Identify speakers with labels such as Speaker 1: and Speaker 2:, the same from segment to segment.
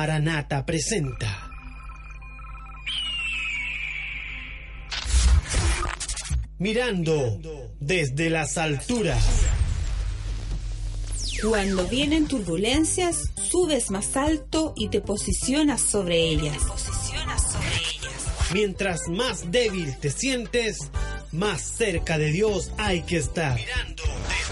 Speaker 1: Maranata presenta. Mirando desde las alturas.
Speaker 2: Cuando vienen turbulencias, subes más alto y te posicionas sobre ellas.
Speaker 1: Mientras más débil te sientes, más cerca de Dios hay que estar. Mirando desde las alturas.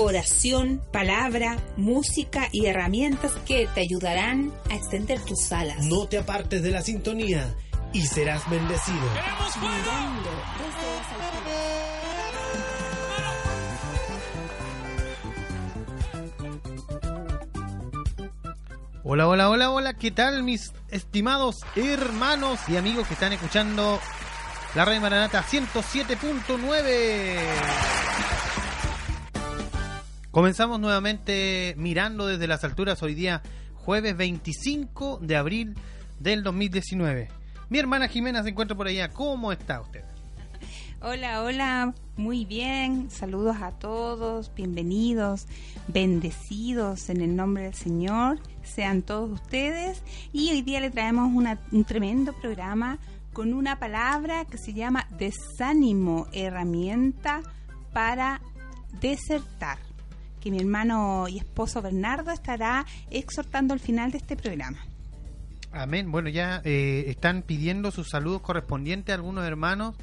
Speaker 2: Oración, palabra, música y herramientas que te ayudarán a extender tus alas.
Speaker 1: No te apartes de la sintonía y serás bendecido.
Speaker 3: Hola, hola, hola, hola, ¿qué tal mis estimados hermanos y amigos que están escuchando la Radio Maranata 107.9? Comenzamos nuevamente mirando desde las alturas hoy día jueves 25 de abril del 2019. Mi hermana Jimena se encuentra por allá. ¿Cómo está usted?
Speaker 4: Hola, hola, muy bien. Saludos a todos, bienvenidos, bendecidos en el nombre del Señor. Sean todos ustedes. Y hoy día le traemos un tremendo programa con una palabra que se llama desánimo, herramienta para desertar. Mi hermano y esposo Bernardo estará exhortando al final de este programa.
Speaker 3: Amén. Bueno, ya eh, están pidiendo sus saludos correspondientes a algunos hermanos.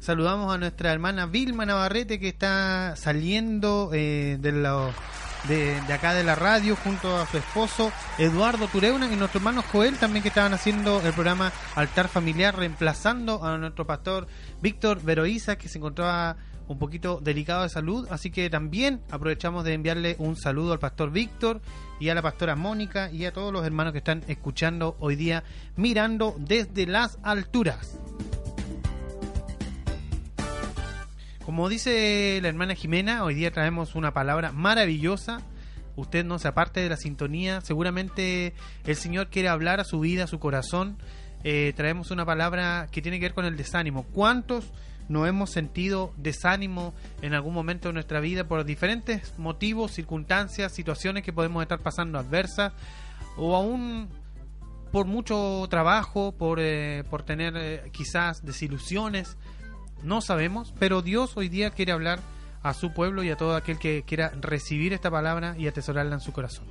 Speaker 3: Saludamos a nuestra hermana Vilma Navarrete que está saliendo eh, de, de, de acá de la radio junto a su esposo Eduardo Tureuna y nuestro hermano Joel también que estaban haciendo el programa Altar Familiar reemplazando a nuestro pastor Víctor Veroiza que se encontraba un poquito delicado de salud, así que también aprovechamos de enviarle un saludo al pastor Víctor y a la pastora Mónica y a todos los hermanos que están escuchando hoy día mirando desde las alturas. Como dice la hermana Jimena, hoy día traemos una palabra maravillosa. Usted no se aparte de la sintonía. Seguramente el Señor quiere hablar a su vida, a su corazón. Eh, traemos una palabra que tiene que ver con el desánimo. ¿Cuántos no hemos sentido desánimo en algún momento de nuestra vida por diferentes motivos, circunstancias, situaciones que podemos estar pasando adversas o aún por mucho trabajo, por, eh, por tener eh, quizás desilusiones? No sabemos, pero Dios hoy día quiere hablar a su pueblo y a todo aquel que quiera recibir esta palabra y atesorarla en su corazón.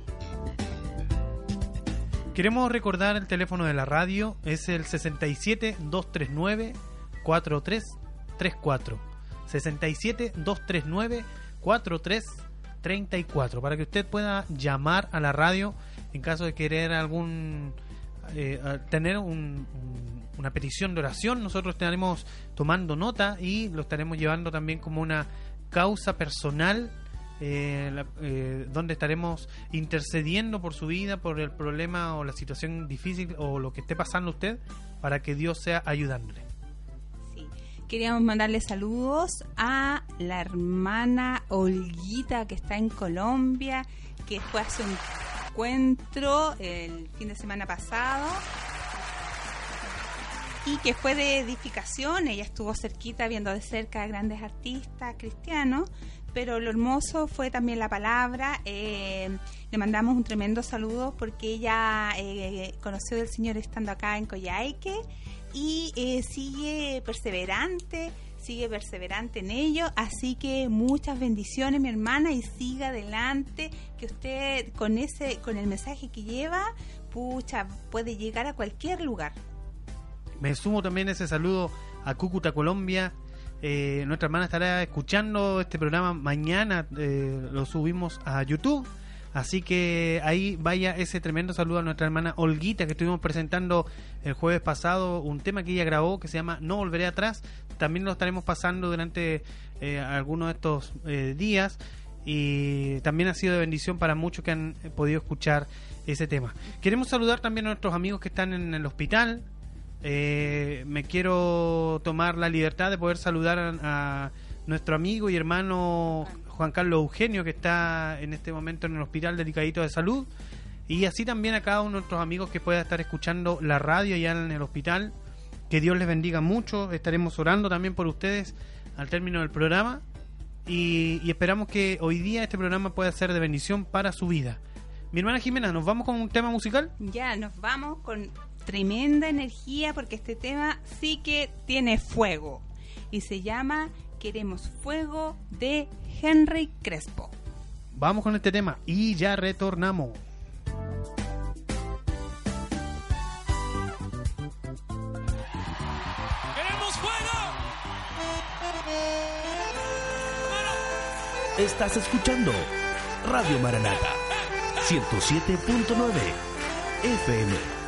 Speaker 3: Queremos recordar el teléfono de la radio, es el 67 239 4334. 67 239 4334 para que usted pueda llamar a la radio en caso de querer algún eh, tener un- una petición de oración, nosotros estaremos tomando nota y lo estaremos llevando también como una causa personal eh, la- eh, donde estaremos intercediendo por su vida, por el problema o la situación difícil o lo que esté pasando usted para que Dios sea ayudándole.
Speaker 4: Queríamos mandarle saludos a la hermana Olguita que está en Colombia, que fue a un encuentro el fin de semana pasado y que fue de edificación. Ella estuvo cerquita viendo de cerca a grandes artistas cristianos, pero lo hermoso fue también la palabra. Eh, le mandamos un tremendo saludo porque ella eh, conoció del Señor estando acá en Coyhaique y eh, sigue perseverante, sigue perseverante en ello, así que muchas bendiciones mi hermana y siga adelante, que usted con ese con el mensaje que lleva, pucha, puede llegar a cualquier lugar.
Speaker 3: Me sumo también ese saludo a Cúcuta, Colombia. Eh, nuestra hermana estará escuchando este programa mañana, eh, lo subimos a YouTube. Así que ahí vaya ese tremendo saludo a nuestra hermana Olguita que estuvimos presentando el jueves pasado un tema que ella grabó que se llama No Volveré Atrás. También lo estaremos pasando durante eh, algunos de estos eh, días y también ha sido de bendición para muchos que han podido escuchar ese tema. Queremos saludar también a nuestros amigos que están en el hospital. Eh, me quiero tomar la libertad de poder saludar a, a nuestro amigo y hermano Juan Carlos Eugenio, que está en este momento en el hospital delicadito de salud. Y así también a cada uno de nuestros amigos que pueda estar escuchando la radio ya en el hospital. Que Dios les bendiga mucho. Estaremos orando también por ustedes al término del programa. Y, y esperamos que hoy día este programa pueda ser de bendición para su vida. Mi hermana Jimena, ¿nos vamos con un tema musical?
Speaker 4: Ya nos vamos con tremenda energía porque este tema sí que tiene fuego y se llama Queremos Fuego de Henry Crespo.
Speaker 3: Vamos con este tema y ya retornamos.
Speaker 5: ¡Queremos fuego!
Speaker 6: Estás escuchando Radio Maranata 107.9 FM.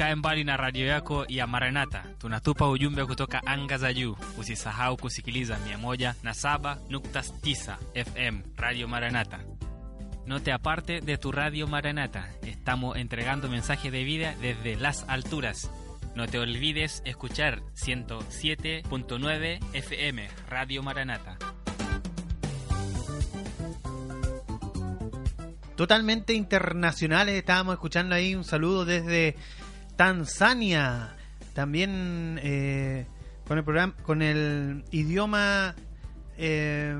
Speaker 7: Usikae mbali na radio yako ya Maranata. Tunatupa ujumbe kutoka anga za juu. Usisahau kusikiliza 107.9 FM Radio Maranata. No te aparte de tu radio Maranata. Estamos entregando mensajes de vida desde las alturas. No te olvides escuchar 107.9 FM Radio Maranata.
Speaker 3: Totalmente internacionales, estábamos escuchando ahí un saludo desde Tanzania. También eh, con el programa, con el idioma eh,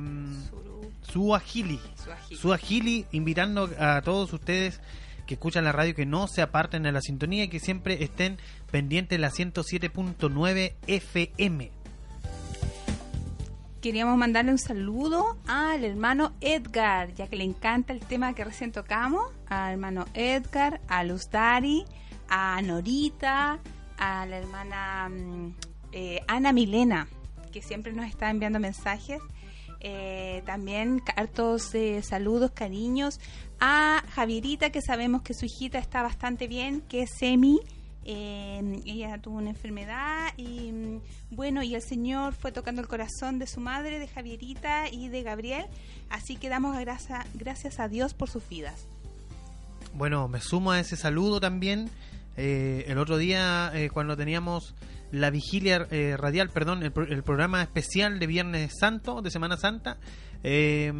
Speaker 3: Suajili.
Speaker 4: Suajili.
Speaker 3: Suajili, invitando a todos ustedes que escuchan la radio que no se aparten de la sintonía y que siempre estén pendientes de la 107.9 FM.
Speaker 4: Queríamos mandarle un saludo al hermano Edgar, ya que le encanta el tema que recién tocamos. Al hermano Edgar, a Luz Dari, a Norita, a la hermana mm, eh, Ana Milena, que siempre nos está enviando mensajes. Eh, también hartos eh, saludos, cariños. A Javierita, que sabemos que su hijita está bastante bien, que es semi. Eh, ella tuvo una enfermedad y mm, bueno, y el Señor fue tocando el corazón de su madre, de Javierita y de Gabriel. Así que damos gracia- gracias a Dios por sus vidas.
Speaker 3: Bueno, me sumo a ese saludo también. Eh, el otro día, eh, cuando teníamos la vigilia eh, radial, perdón, el, pro- el programa especial de Viernes Santo, de Semana Santa, eh,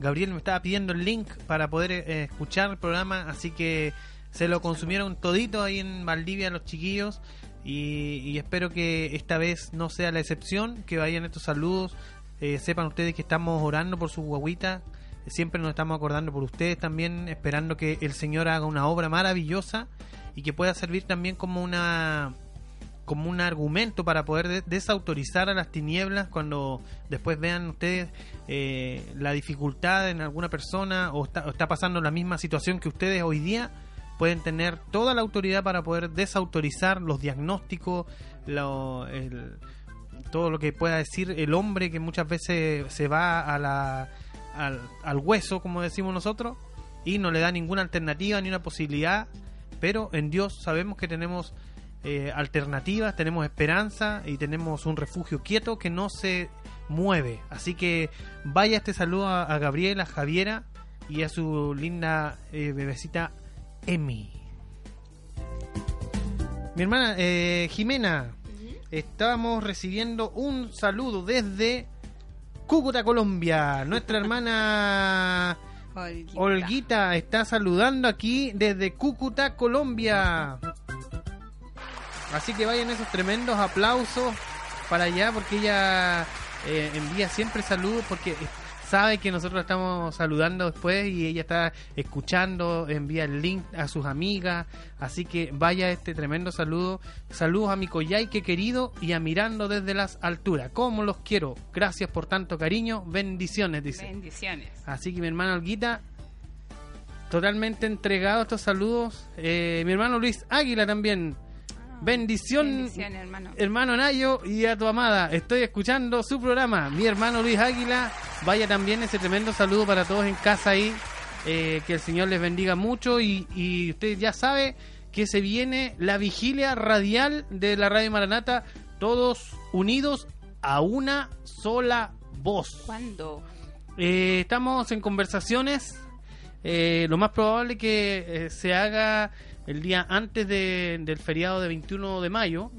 Speaker 3: Gabriel me estaba pidiendo el link para poder eh, escuchar el programa, así que se lo consumieron todito ahí en Valdivia los chiquillos. Y, y espero que esta vez no sea la excepción, que vayan estos saludos. Eh, sepan ustedes que estamos orando por su guaguita, siempre nos estamos acordando por ustedes también, esperando que el Señor haga una obra maravillosa y que pueda servir también como una como un argumento para poder de- desautorizar a las tinieblas cuando después vean ustedes eh, la dificultad en alguna persona o está, o está pasando la misma situación que ustedes hoy día pueden tener toda la autoridad para poder desautorizar los diagnósticos lo- todo lo que pueda decir el hombre que muchas veces se va a la, al, al hueso como decimos nosotros y no le da ninguna alternativa ni una posibilidad pero en Dios sabemos que tenemos eh, alternativas, tenemos esperanza y tenemos un refugio quieto que no se mueve. Así que vaya este saludo a, a Gabriela, a Javiera y a su linda eh, bebecita Emi. Mi hermana eh, Jimena, estábamos recibiendo un saludo desde Cúcuta, Colombia. Nuestra hermana
Speaker 4: Olguita.
Speaker 3: Está saludando aquí desde Cúcuta, Colombia. Así que vayan esos tremendos aplausos para allá porque ella eh, envía siempre saludos porque sabe que nosotros la estamos saludando después y ella está escuchando, envía el link a sus amigas. Así que vaya este tremendo saludo. Saludos a mi Coyhaique querido y a Mirando desde las alturas. ¿Cómo los quiero? Gracias por tanto cariño. Bendiciones, dice.
Speaker 4: Bendiciones.
Speaker 3: Así que mi hermano Olguita, totalmente entregado a estos saludos. Eh, mi hermano Luis Águila también. Bendición,
Speaker 4: hermano.
Speaker 3: hermano Nayo y a tu amada. Estoy escuchando su programa. Mi hermano Luis Águila, vaya también ese tremendo saludo para todos en casa ahí. Eh, que el Señor les bendiga mucho y, y usted ya sabe que se viene la vigilia radial de la Radio Maranata, todos unidos a una sola voz.
Speaker 4: ¿Cuándo?
Speaker 3: Eh, estamos en conversaciones. Eh, lo más probable que eh, se haga el día antes de- del feriado de 21 de mayo.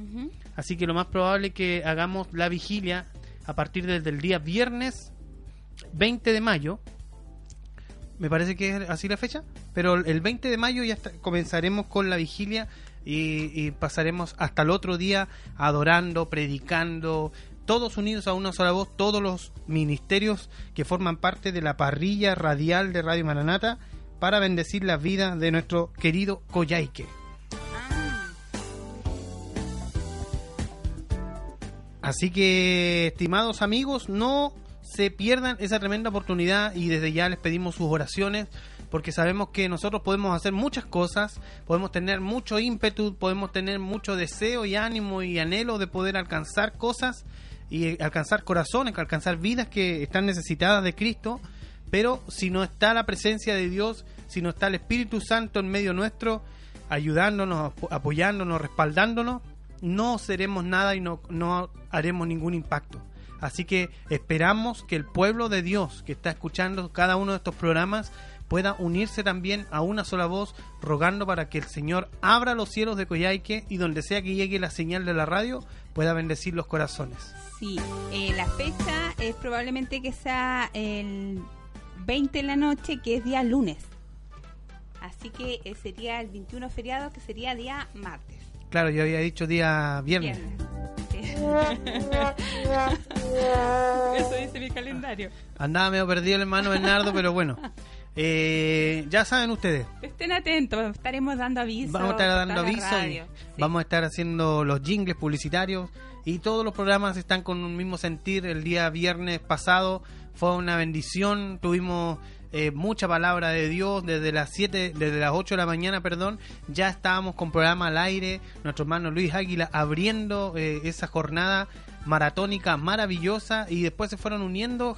Speaker 3: Así que lo más probable que hagamos la vigilia a partir del, del día viernes 20 de mayo. Me parece que es así la fecha. Pero el 20 de mayo ya está- comenzaremos con la vigilia y, y pasaremos hasta el otro día adorando, predicando, todos unidos a una sola voz, todos los ministerios que forman parte de la parrilla radial de Radio Maranata para bendecir la vida de nuestro querido.
Speaker 4: Ah,
Speaker 3: Así que, estimados amigos, no se pierdan esa tremenda oportunidad y desde ya les pedimos sus oraciones porque sabemos que nosotros podemos hacer muchas cosas, podemos tener mucho ímpetu, podemos tener mucho deseo y ánimo y anhelo de poder alcanzar cosas y alcanzar corazones, alcanzar vidas que están necesitadas de Cristo, pero si no está la presencia de Dios, si no está el Espíritu Santo en medio nuestro, ayudándonos, apo- apoyándonos, respaldándonos, no seremos nada y no, no haremos ningún impacto. Así que esperamos que el pueblo de Dios que está escuchando cada uno de estos programas pueda unirse también a una sola voz, rogando para que el Señor abra los cielos de Coyhaique y donde sea que llegue la señal de la radio, pueda bendecir los corazones.
Speaker 4: Sí, eh, la fecha es probablemente que sea el 20 de la noche, que es día lunes. Así que eh, sería el 21 feriado, que sería día martes.
Speaker 3: Claro, yo había dicho día viernes.
Speaker 4: Eso dice mi calendario.
Speaker 3: Andaba medio perdido el hermano Bernardo, pero bueno. Eh, ya saben ustedes,
Speaker 4: Estén atentos, estaremos dando avisos.
Speaker 3: vamos a estar dando avisos.
Speaker 4: Sí.
Speaker 3: vamos a estar haciendo los jingles publicitarios y todos los programas están con un mismo sentir. El día viernes pasado fue una bendición, tuvimos eh, mucha palabra de Dios desde las 7, desde las 8 de la mañana, perdón, ya estábamos con programa al aire, nuestro hermano Luis Águila abriendo eh, esa jornada maratónica maravillosa y después se fueron uniendo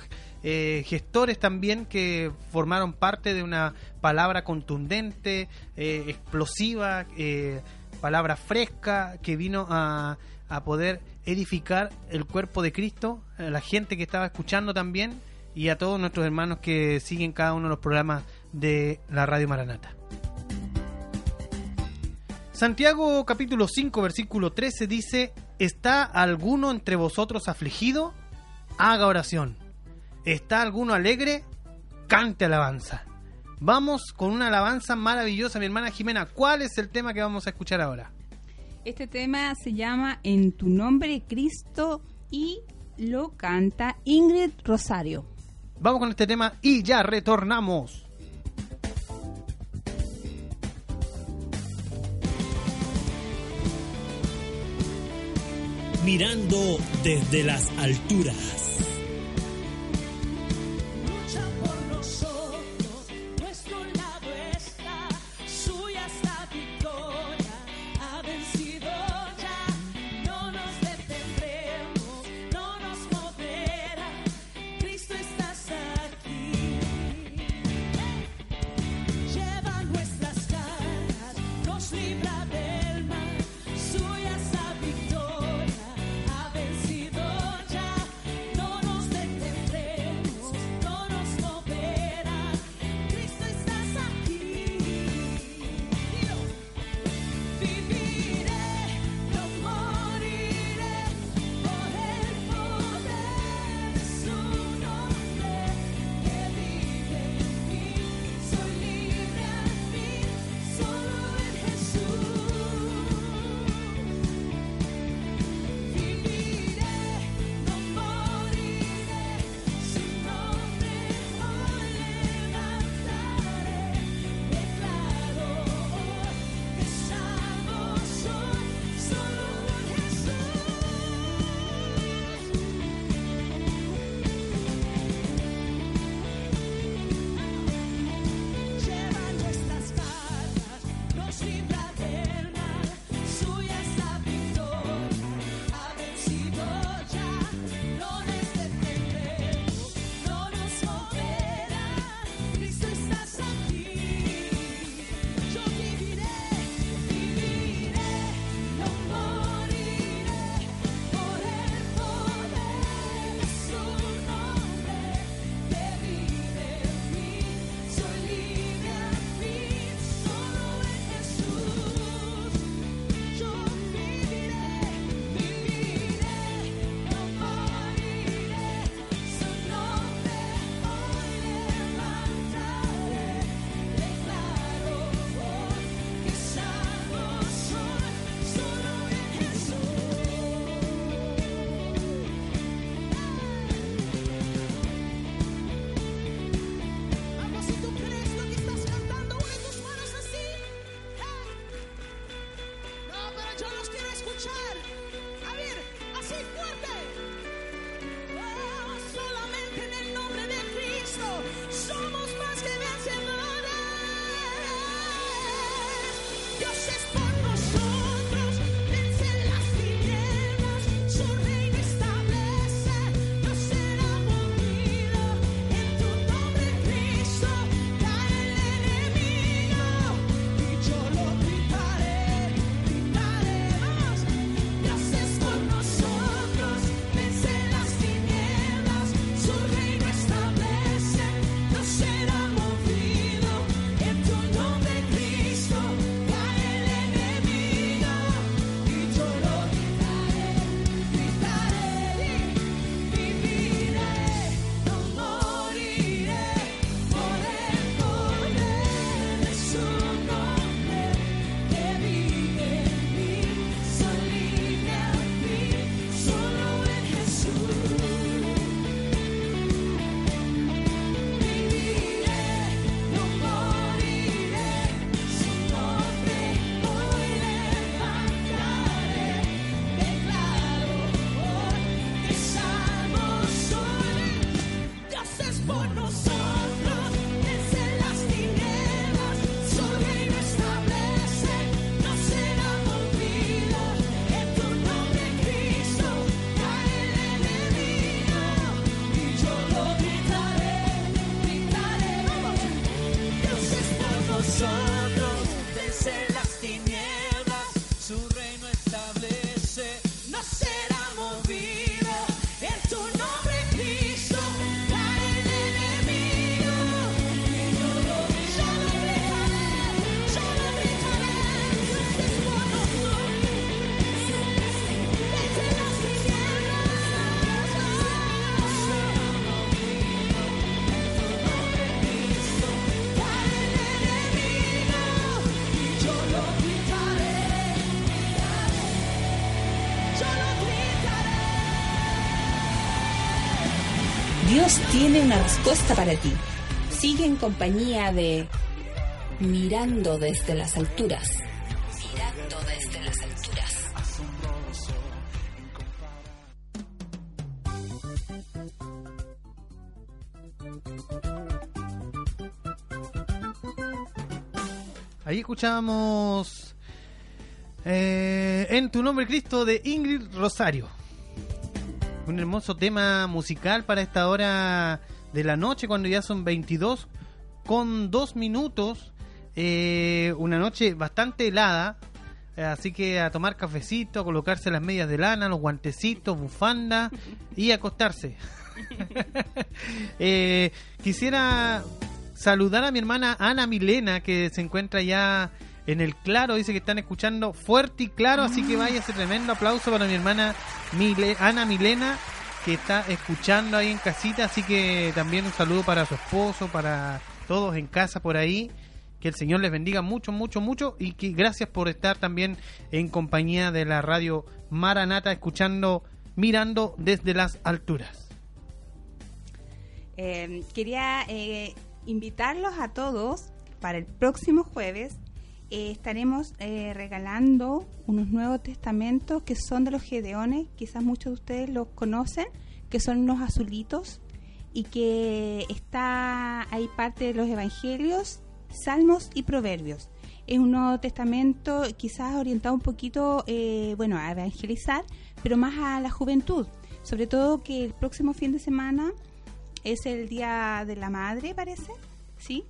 Speaker 3: eh, gestores también que formaron parte de una palabra contundente, eh, explosiva, eh, palabra fresca que vino a, a poder edificar el cuerpo de Cristo, a la gente que estaba escuchando también y a todos nuestros hermanos que siguen cada uno de los programas de la Radio Maranata. Santiago capítulo 5 versículo 13 dice, ¿está alguno entre vosotros afligido? Haga oración. ¿Está alguno alegre? Cante alabanza. Vamos con una alabanza maravillosa, mi hermana Jimena. ¿Cuál es el tema que vamos a escuchar ahora?
Speaker 4: Este tema se llama En tu nombre Cristo y lo canta Ingrid Rosario.
Speaker 3: Vamos con este tema y ya retornamos.
Speaker 8: Mirando desde las alturas.
Speaker 2: Tiene una respuesta para ti. Sigue en compañía de Mirando desde las alturas. Mirando desde las alturas.
Speaker 3: Ahí escuchábamos eh, En tu nombre Cristo de Ingrid Rosario. Un hermoso tema musical para esta hora de la noche cuando ya son 22 con 2 minutos. Eh, una noche bastante helada. eh, Así que a tomar cafecito, a colocarse las medias de lana, los guantecitos, bufanda y acostarse. Eh, quisiera saludar a mi hermana Ana Milena que se encuentra ya en el claro, dice que están escuchando fuerte y claro, así que vaya ese tremendo aplauso para mi hermana Ana Milena que está escuchando ahí en casita, así que también un saludo para su esposo, para todos en casa por ahí. Que el Señor les bendiga mucho, mucho, mucho y que gracias por estar también en compañía de la radio Maranata, escuchando, mirando desde las alturas.
Speaker 4: Eh, quería eh, invitarlos a todos para el próximo jueves. Eh, estaremos eh, regalando unos nuevos testamentos que son de los Gedeones. Quizás muchos de ustedes los conocen, que son unos azulitos y que está ahí parte de los evangelios, salmos y proverbios. Es un Nuevo Testamento quizás orientado un poquito, eh, bueno, a evangelizar, pero más a la juventud. Sobre todo que el próximo fin de semana es el Día de la Madre, parece, ¿sí?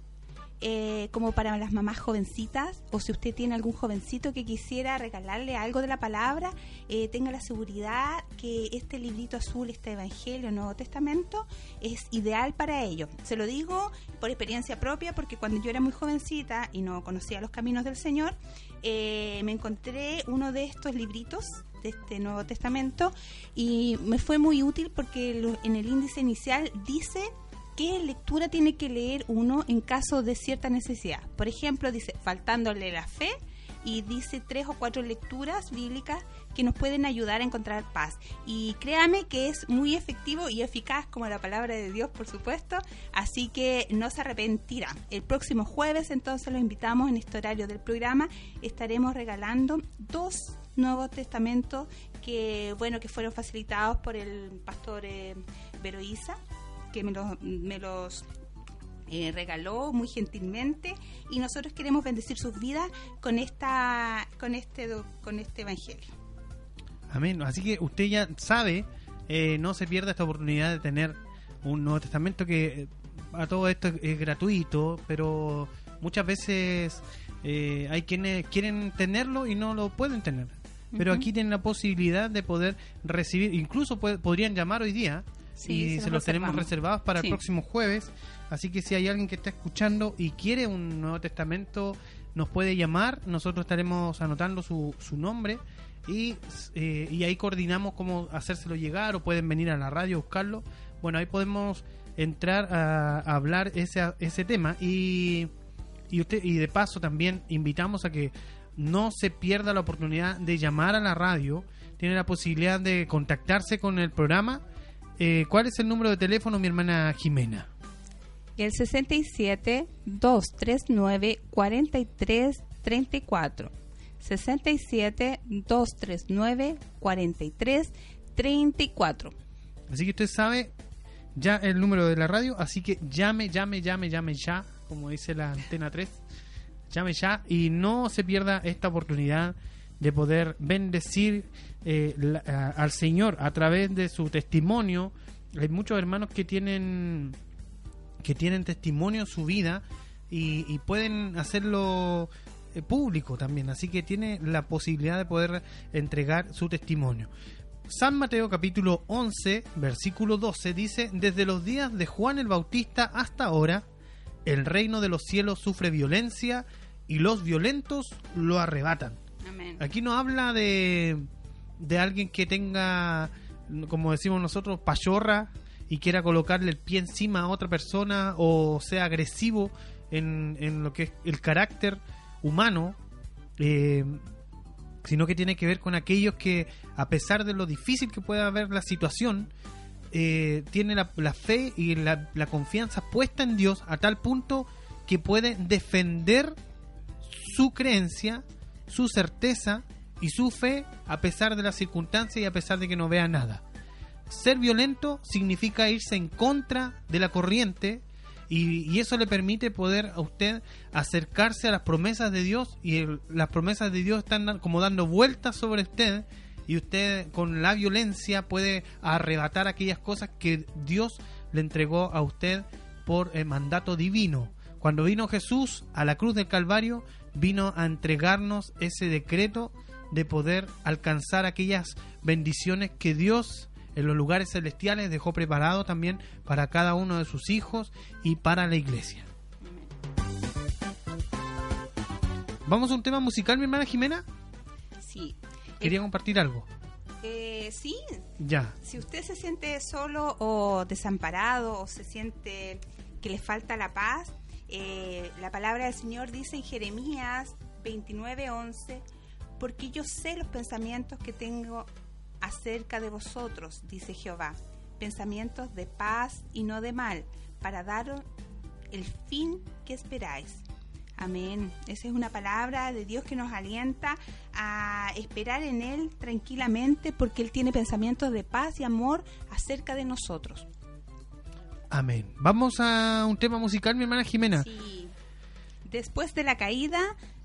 Speaker 4: Eh, como para las mamás jovencitas, o si usted tiene algún jovencito que quisiera regalarle algo de la palabra, eh, tenga la seguridad que este librito azul, este Evangelio, Nuevo Testamento, es ideal para ello. Se lo digo por experiencia propia, porque cuando yo era muy jovencita y no conocía los caminos del Señor, eh, me encontré uno de estos libritos de este Nuevo Testamento y me fue muy útil porque lo- en el índice inicial dice qué lectura tiene que leer uno en caso de cierta necesidad. Por ejemplo, dice faltándole la fe y dice tres o cuatro lecturas bíblicas que nos pueden ayudar a encontrar paz. Y créame que es muy efectivo y eficaz como la palabra de Dios, por supuesto, así que no se arrepentirá. El próximo jueves entonces los invitamos en este horario del programa, estaremos regalando dos Nuevos Testamentos que bueno que fueron facilitados por el pastor eh, que me los, me los eh, regaló muy gentilmente y nosotros queremos bendecir sus vidas con esta con este con este evangelio.
Speaker 3: Amén. Así que usted ya sabe, eh, no se pierda esta oportunidad de tener un Nuevo Testamento que eh, a todo esto es, es gratuito, pero muchas veces eh, hay quienes quieren tenerlo y no lo pueden tener. Pero aquí tienen la posibilidad de poder recibir, incluso puede- podrían llamar hoy día
Speaker 4: Sí,
Speaker 3: y
Speaker 4: se los
Speaker 3: tenemos reservados para
Speaker 4: Sí.
Speaker 3: el próximo jueves. Así que si hay alguien que está escuchando y quiere un Nuevo Testamento, nos puede llamar. Nosotros estaremos anotando su, su nombre y, eh, y ahí coordinamos cómo hacérselo llegar o pueden venir a la radio a buscarlo. Bueno, ahí podemos entrar a, a hablar ese, ese tema y, y, usted, y de paso también invitamos a que no se pierda la oportunidad de llamar a la radio. Tiene la posibilidad de contactarse con el programa. Eh, ¿Cuál es el número de teléfono, mi hermana Jimena?
Speaker 4: El 67 239 43 34. 67 239 43 34.
Speaker 3: Así que usted sabe ya el número de la radio, así que llame, llame, llame, llame ya, como dice la antena 3. Llame ya y no se pierda esta oportunidad de poder bendecir eh, la- a- al Señor a través de su testimonio. Hay muchos hermanos que tienen que tienen testimonio en su vida y, y pueden hacerlo eh, público también, así que tiene la posibilidad de poder entregar su testimonio. San Mateo capítulo 11, versículo 12 dice, desde los días de Juan el Bautista hasta ahora, el reino de los cielos sufre violencia y los violentos lo arrebatan.
Speaker 4: Amén.
Speaker 3: Aquí no habla de, de alguien que tenga, como decimos nosotros, pachorra y quiera colocarle el pie encima a otra persona o sea agresivo en, en lo que es el carácter humano, eh, sino que tiene que ver con aquellos que, a pesar de lo difícil que pueda haber la situación, eh, tiene la, fe y la, la confianza puesta en Dios a tal punto que puede defender su creencia, su certeza y su fe a pesar de las circunstancias y a pesar de que no vea nada. Ser violento significa irse en contra de la corriente y, eso le permite poder a usted acercarse a las promesas de Dios y las promesas de Dios están como dando vueltas sobre usted y usted con la violencia puede arrebatar aquellas cosas que Dios le entregó a usted por el mandato divino. Cuando vino Jesús a la cruz del Calvario, vino a entregarnos ese decreto de poder alcanzar aquellas bendiciones que Dios en los lugares celestiales dejó preparado también para cada uno de sus hijos y para la iglesia. Vamos a un tema musical, mi hermana Jimena.
Speaker 4: Sí.
Speaker 3: Quería compartir algo.
Speaker 4: Eh, sí,
Speaker 3: Ya.
Speaker 4: si usted se siente solo o desamparado o se siente que le falta la paz, eh, la palabra del Señor dice en Jeremías 29:11, porque yo sé los pensamientos que tengo acerca de vosotros, dice Jehová, pensamientos de paz y no de mal, para daros el fin que esperáis. Amén. Esa es una palabra de Dios que nos alienta a esperar en Él tranquilamente porque Él tiene pensamientos de paz y amor acerca de nosotros.
Speaker 3: Amén. Vamos a un tema musical, mi hermana Jimena.
Speaker 4: Sí. Después de la caída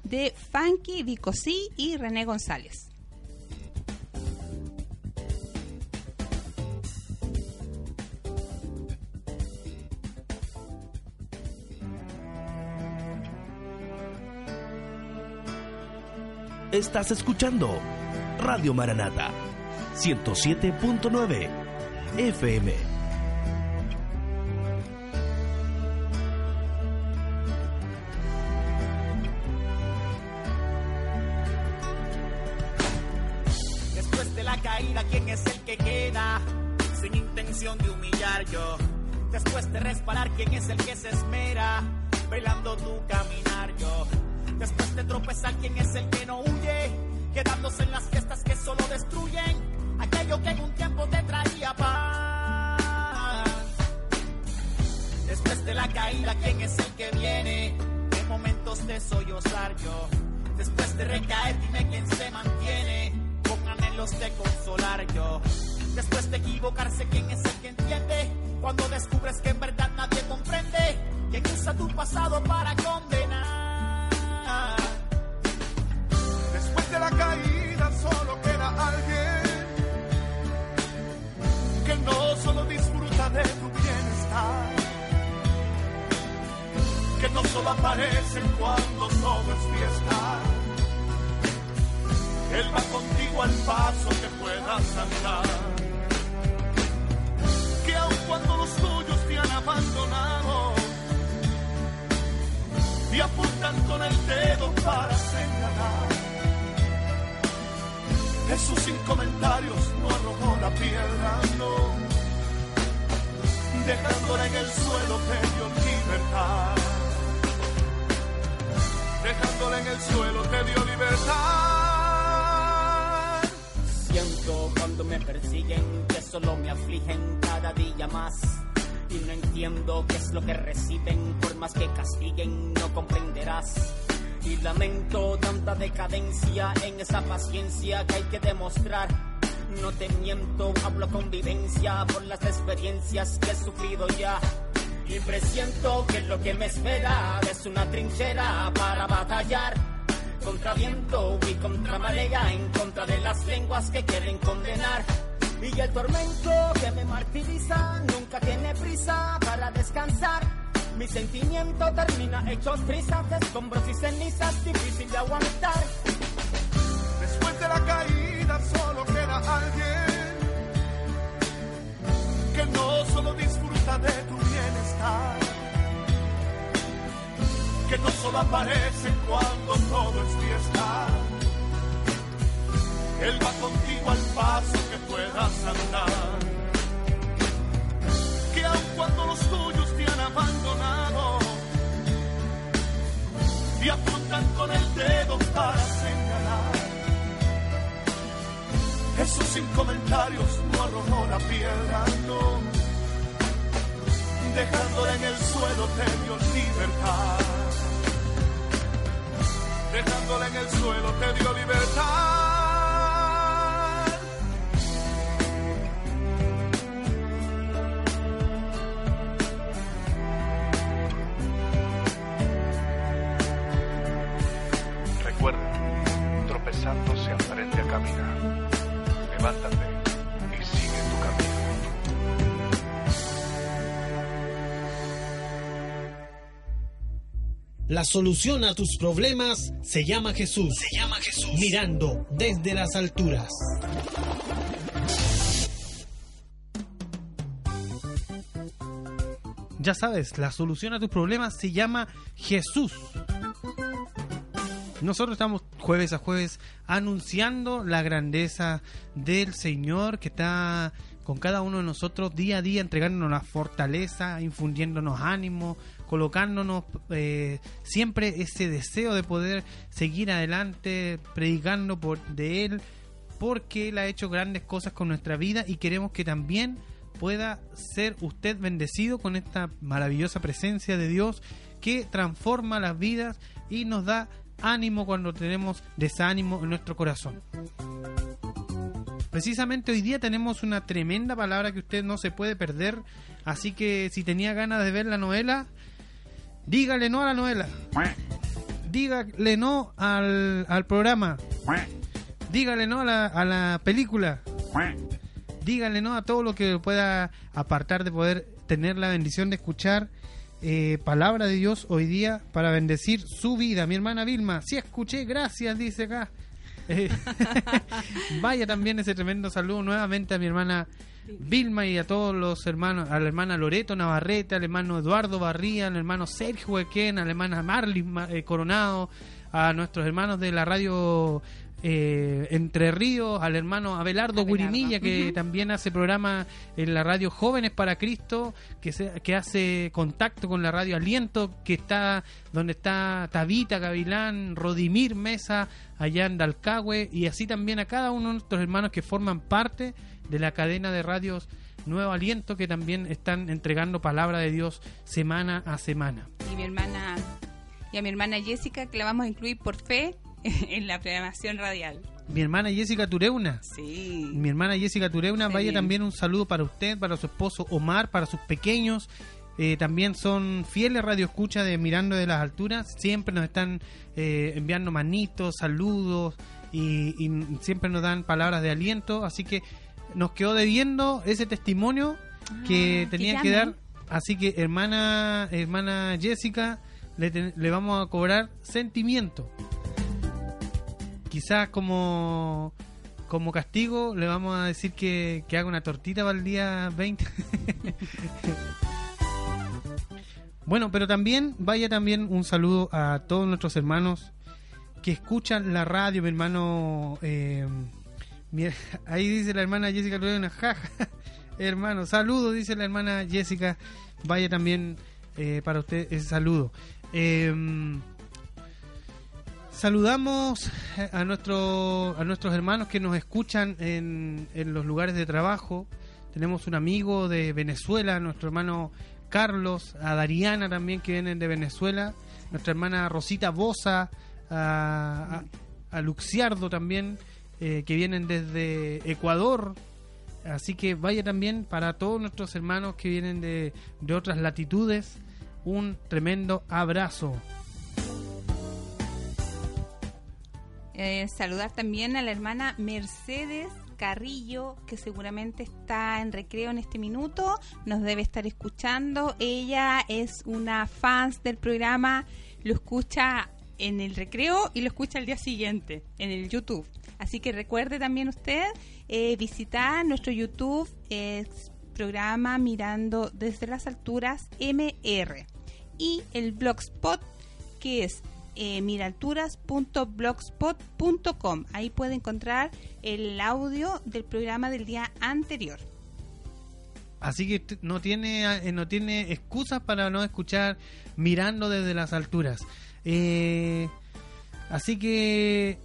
Speaker 4: de Funky, Vicosí y René González.
Speaker 6: Estás escuchando Radio Maranata 107.9 FM.
Speaker 9: ¿Quién es el que se esmera? Velando tu caminar yo. Después de tropezar, ¿quién es el que no huye? Quedándose en las fiestas que solo destruyen aquello que en un tiempo te traía paz. Después de la caída, ¿quién es el que viene? En momentos de sollozar yo. Después de recaer, dime quién se mantiene. Con anhelos de consolar yo. Después de equivocarse, ¿quién es el que entiende? Cuando descubres que en verdad nadie comprende. ¿Quién usa tu pasado para condenar?
Speaker 10: Después de la caída solo queda alguien que no solo disfruta de tu bienestar, que no solo aparece cuando todo es fiesta. Él va contigo al paso que puedas andar. Cuando los tuyos te han abandonado, y apuntan con el dedo para señalar. Jesús sin comentarios no arrojó la piedra, no. Dejándola en el suelo te dio libertad. Dejándola en el suelo te dio libertad.
Speaker 9: Siento cuando me persiguen que solo me afligen cada día más. Y no entiendo qué es lo que reciben, por más que castiguen, no comprenderás. Y lamento tanta decadencia en esa paciencia que hay que demostrar. No te miento, hablo con vivencia por las experiencias que he sufrido ya. Y presiento que lo que me espera es una trinchera para batallar contra viento y contra marea, en contra de las lenguas que quieren condenar. Y el tormento que me martiriza nunca tiene prisa para descansar. Mi sentimiento termina hecho trizas, escombros y cenizas, difícil de aguantar.
Speaker 10: Después de la caída solo queda alguien que no solo disfruta de tu bienestar, que no solo aparece cuando todo es fiesta. Él va contigo al paso que puedas andar. Que aun cuando los tuyos te han abandonado y apuntan con el dedo para señalar. Jesús sin comentarios no arrojó la piedra, no. dejándola en el suelo te dio libertad. Dejándola en el suelo te dio libertad. Recuerda, tropezando se aprende a caminar. Levántate
Speaker 1: La solución a tus problemas se llama Jesús. Se llama Jesús. Mirando desde las alturas.
Speaker 3: Ya sabes, la solución a tus problemas se llama Jesús. Nosotros estamos jueves a jueves anunciando la grandeza del Señor que está con cada uno de nosotros día a día, entregándonos la fortaleza, infundiéndonos ánimo, colocándonos eh, siempre ese deseo de poder seguir adelante, predicando por de Él, porque Él ha hecho grandes cosas con nuestra vida y queremos que también pueda ser usted bendecido con esta maravillosa presencia de Dios que transforma las vidas y nos da ánimo cuando tenemos desánimo en nuestro corazón. Precisamente hoy día tenemos una tremenda palabra que usted no se puede perder, así que si tenía ganas de ver la novela, dígale no a la novela. Dígale no al, al programa. Dígale no a la, película. Dígale no a todo lo que pueda apartar de poder tener la bendición de escuchar eh, palabra de Dios hoy día para bendecir su vida. Mi hermana Vilma, sí escuché, gracias, dice acá. Eh, vaya también ese tremendo saludo nuevamente a mi hermana Vilma y a todos los hermanos, a la hermana Loreto Navarrete, al hermano Eduardo Barría, al hermano Sergio Equén, a la hermana Marley eh, Coronado, a nuestros hermanos de la radio eh, Entre Ríos, al hermano Abelardo, Guirimilla, que también hace programa en la radio Jóvenes para Cristo, que, se- que hace contacto con la radio Aliento, que está donde está Tabita Gavilán, Rodimir Mesa, allá en Dalcahue, y así también a cada uno de nuestros hermanos que forman parte de la cadena de radios Nuevo Aliento, que también están entregando palabra de Dios semana a semana.
Speaker 4: Y mi hermana y a mi hermana Jessica que la vamos a incluir por fe en la programación radial.
Speaker 3: Mi hermana Jessica Tureuna.
Speaker 4: Sí.
Speaker 3: Mi hermana Jessica Tureuna,
Speaker 4: Sí.
Speaker 3: vaya también un saludo para usted, para su esposo Omar, para sus pequeños. Eh, también son fieles radio escucha de Mirando de las Alturas. Siempre nos están eh, enviando manitos, saludos y, y siempre nos dan palabras de aliento. Así que nos quedó debiendo ese testimonio que
Speaker 4: Ah,
Speaker 3: tenía
Speaker 4: que
Speaker 3: que dar. Así que hermana, hermana Jessica, le, ten- le vamos a cobrar sentimiento. Quizás como como castigo le vamos a decir que, que haga una tortita para el día 20. bueno, pero también vaya también un saludo a todos nuestros hermanos que escuchan la radio, mi hermano. eh, mi- ahí dice la hermana Jessica Lorena, jaja, hermano, saludo, dice la hermana Jessica. Vaya también eh, para usted ese saludo. Eh, Saludamos a, nuestro, a nuestros hermanos que nos escuchan en, en los lugares de trabajo. Tenemos un amigo de Venezuela, nuestro hermano Carlos, a Dariana también que vienen de Venezuela, nuestra hermana Rosita Bosa, a, a- a Luxiardo también, eh, que vienen desde Ecuador. Así que vaya también para todos nuestros hermanos que vienen de, de otras latitudes, un tremendo abrazo.
Speaker 4: Eh, saludar también a la hermana Mercedes Carrillo, que seguramente está en recreo en este minuto, nos debe estar escuchando. Ella es una fan del programa, lo escucha en el recreo y lo escucha al día siguiente en el YouTube. Así que recuerde también usted eh, visitar nuestro YouTube, programa Mirando desde las Alturas MR y el blogspot que es eh, miralturas.blogspot.com. Ahí puede encontrar el audio del programa del día anterior.
Speaker 3: Así que no tiene, eh, no tiene excusas para no escuchar mirando desde las alturas. Eh, así que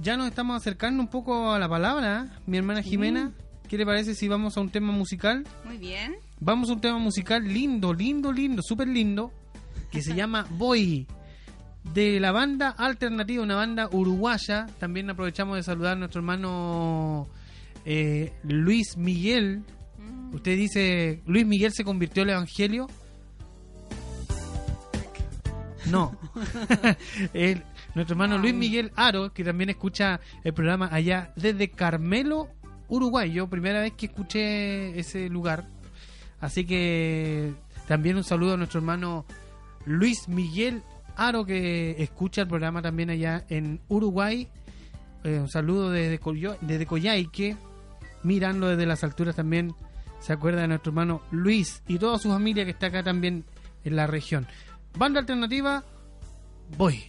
Speaker 3: ya nos estamos acercando un poco a la palabra, mi hermana Jimena.
Speaker 11: ¿Qué le parece si vamos a un tema musical?
Speaker 4: Muy bien.
Speaker 11: Vamos a un tema musical lindo, lindo, lindo, súper lindo, que se llama Boy, de la banda alternativa, una banda uruguaya. También aprovechamos de saludar a nuestro hermano eh, Luis Miguel. Usted dice, ¿Luis Miguel se convirtió al Evangelio? No. nuestro hermano Luis Miguel Aro, que también escucha el programa allá desde Carmelo, Uruguay. Yo primera vez que escuché ese lugar. Así que también un saludo a nuestro hermano Luis Miguel Aro, que escucha el programa también allá en Uruguay. Eh, un saludo desde, Coyo- desde Coyhaique, mirando desde las alturas también. Se acuerda de nuestro hermano Luis y toda su familia que está acá también en la región. Banda alternativa, voy.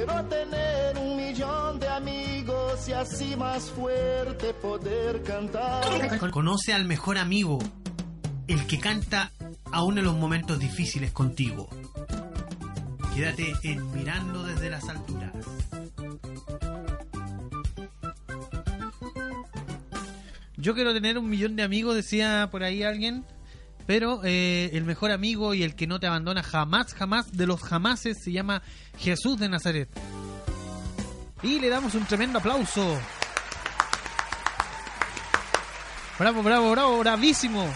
Speaker 12: Quiero
Speaker 1: tener un millón de amigos y así más fuerte poder cantar.
Speaker 3: Conoce al mejor amigo, el que canta aún en los momentos difíciles contigo. Quédate en Mirando desde las alturas. Yo quiero tener un millón de amigos, decía por ahí alguien. Pero eh, el mejor amigo y el que no te abandona jamás, jamás de los jamases se llama Jesús de Nazaret. Y le damos un tremendo aplauso. Bravo, bravo, bravo, bravísimo.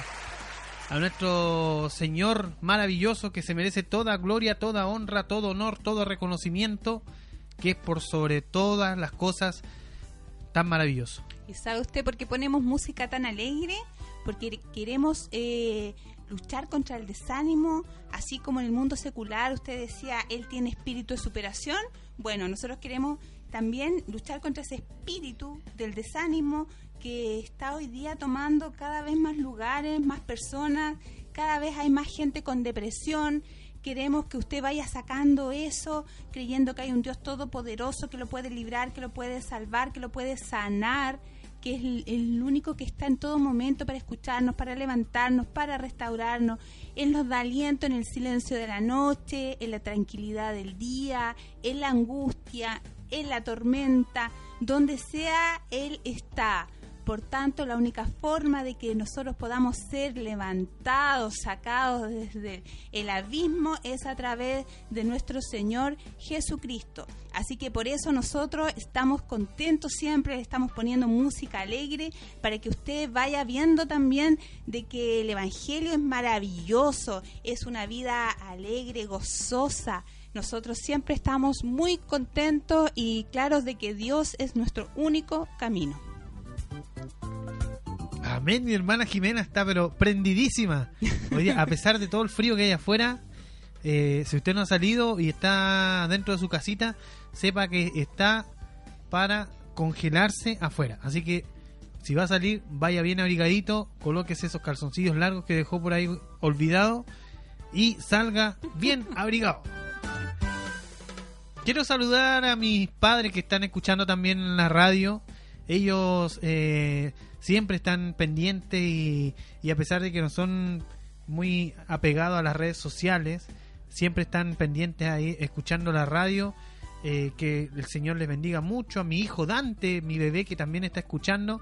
Speaker 3: A nuestro Señor maravilloso que se merece toda gloria, toda honra, todo honor, todo reconocimiento, que es por sobre todas las cosas tan maravilloso.
Speaker 4: ¿Y sabe usted por qué ponemos música tan alegre? Porque queremos eh, luchar contra el desánimo, así como en el mundo secular usted decía, él tiene espíritu de superación. Bueno, nosotros queremos también luchar contra ese espíritu del desánimo que está hoy día tomando cada vez más lugares, más personas, cada vez hay más gente con depresión. Queremos que usted vaya sacando eso, creyendo que hay un Dios todopoderoso que lo puede librar, que lo puede salvar, que lo puede sanar que es el, único que está en todo momento para escucharnos, para levantarnos, para restaurarnos. Él nos da aliento en el silencio de la noche, en la tranquilidad del día, en la angustia, en la tormenta, donde sea Él está. Por tanto, la única forma de que nosotros podamos ser levantados, sacados desde el abismo, es a través de nuestro Señor Jesucristo. Así que por eso nosotros estamos contentos siempre, estamos poniendo música alegre para que usted vaya viendo también de que el Evangelio es maravilloso, es una vida alegre, gozosa. Nosotros siempre estamos muy contentos y claros de que Dios es nuestro único camino.
Speaker 3: Amén, mi hermana Jimena está pero prendidísima. Hoy a pesar de todo el frío que hay afuera, eh, si usted no ha salido y está dentro de su casita, sepa que está para congelarse afuera. Así que si va a salir, vaya bien abrigadito, colóquese esos calzoncillos largos que dejó por ahí olvidado y salga bien abrigado. Quiero saludar a mis padres que están escuchando también en la radio. Ellos eh, siempre están pendientes y, y, a pesar de que no son muy apegados a las redes sociales, siempre están pendientes ahí escuchando la radio. Eh, que el Señor les bendiga mucho. A mi hijo Dante, mi bebé que también está escuchando.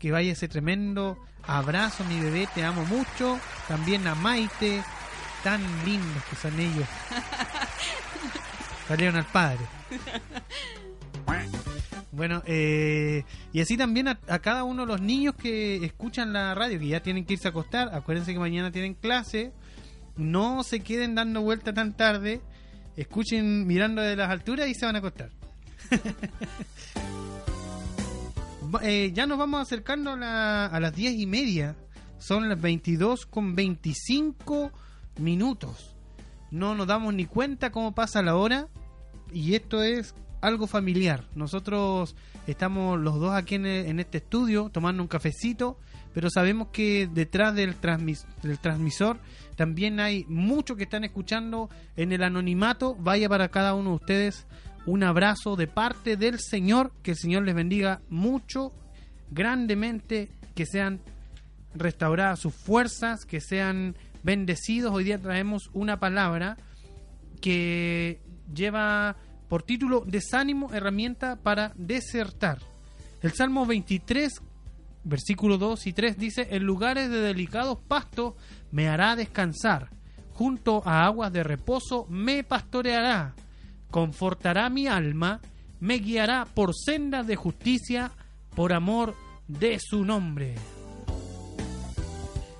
Speaker 3: Que vaya ese tremendo abrazo, mi bebé, te amo mucho. También a Maite, tan lindos que son ellos. Salieron al padre. Bueno, eh, y así también a, cada uno de los niños que escuchan la radio, que ya tienen que irse a acostar, acuérdense que mañana tienen clase, no se queden dando vuelta tan tarde, escuchen mirando de las alturas y se van a acostar. eh, ya nos vamos acercando a, la, a las diez y media, son las 22 con 25 minutos. No nos damos ni cuenta cómo pasa la hora y esto es algo familiar. Nosotros estamos los dos aquí en, este estudio tomando un cafecito, pero sabemos que detrás del, transmis del, transmisor también hay muchos que están escuchando en el anonimato. Vaya para cada uno de ustedes un abrazo de parte del Señor, que el Señor les bendiga mucho, grandemente, que sean restauradas sus fuerzas, que sean bendecidos. Hoy día traemos una palabra que lleva por título Desánimo, herramienta para desertar. El Salmo 23, versículo 2 y 3 dice, en lugares de delicados pastos me hará descansar, junto a aguas de reposo me pastoreará, confortará mi alma, me guiará por sendas de justicia, por amor de su nombre.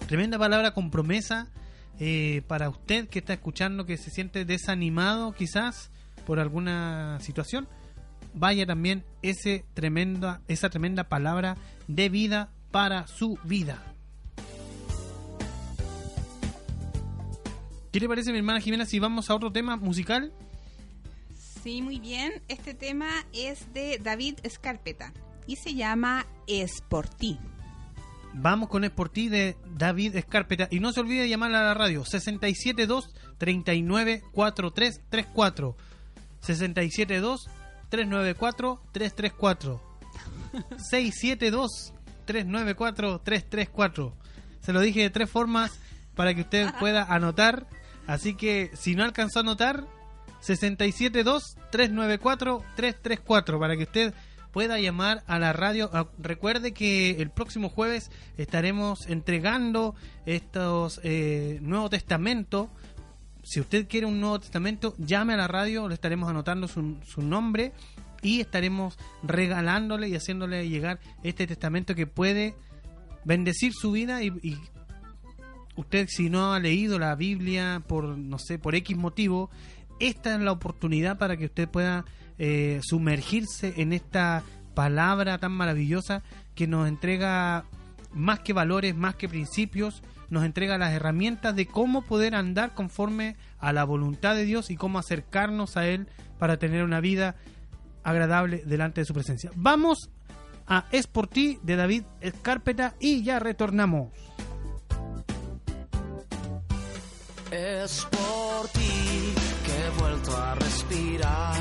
Speaker 3: Tremenda palabra con promesa eh, para usted que está escuchando, que se siente desanimado quizás por alguna situación, vaya también ese tremenda, esa tremenda palabra de vida para su vida. ¿Qué le parece mi hermana Jimena si vamos a otro tema musical?
Speaker 4: Sí, muy bien. Este tema es de David Escarpeta y se llama Es por ti.
Speaker 3: Vamos con Es por ti de David Escarpeta y no se olvide de llamar a la radio 672 394334 672 394 334 672 394 334 Se lo dije de tres formas para que usted pueda anotar. Así que si no alcanzó a anotar, 672 394 334 para que usted pueda llamar a la radio. Ah, Recuerde que el próximo jueves estaremos entregando estos eh, Nuevo Testamento. Si usted quiere un Nuevo Testamento, llame a la radio, le estaremos anotando su, su nombre y estaremos regalándole y haciéndole llegar este testamento que puede bendecir su vida y, usted si no ha leído la Biblia por no sé por X motivo esta es la oportunidad para que usted pueda eh, sumergirse en esta palabra tan maravillosa que nos entrega más que valores, más que principios, nos entrega las herramientas de cómo poder andar conforme a la voluntad de Dios y cómo acercarnos a Él para tener una vida agradable delante de su presencia. Vamos a Es por ti de David Escárpeta y ya retornamos.
Speaker 13: Es por ti que he vuelto a respirar,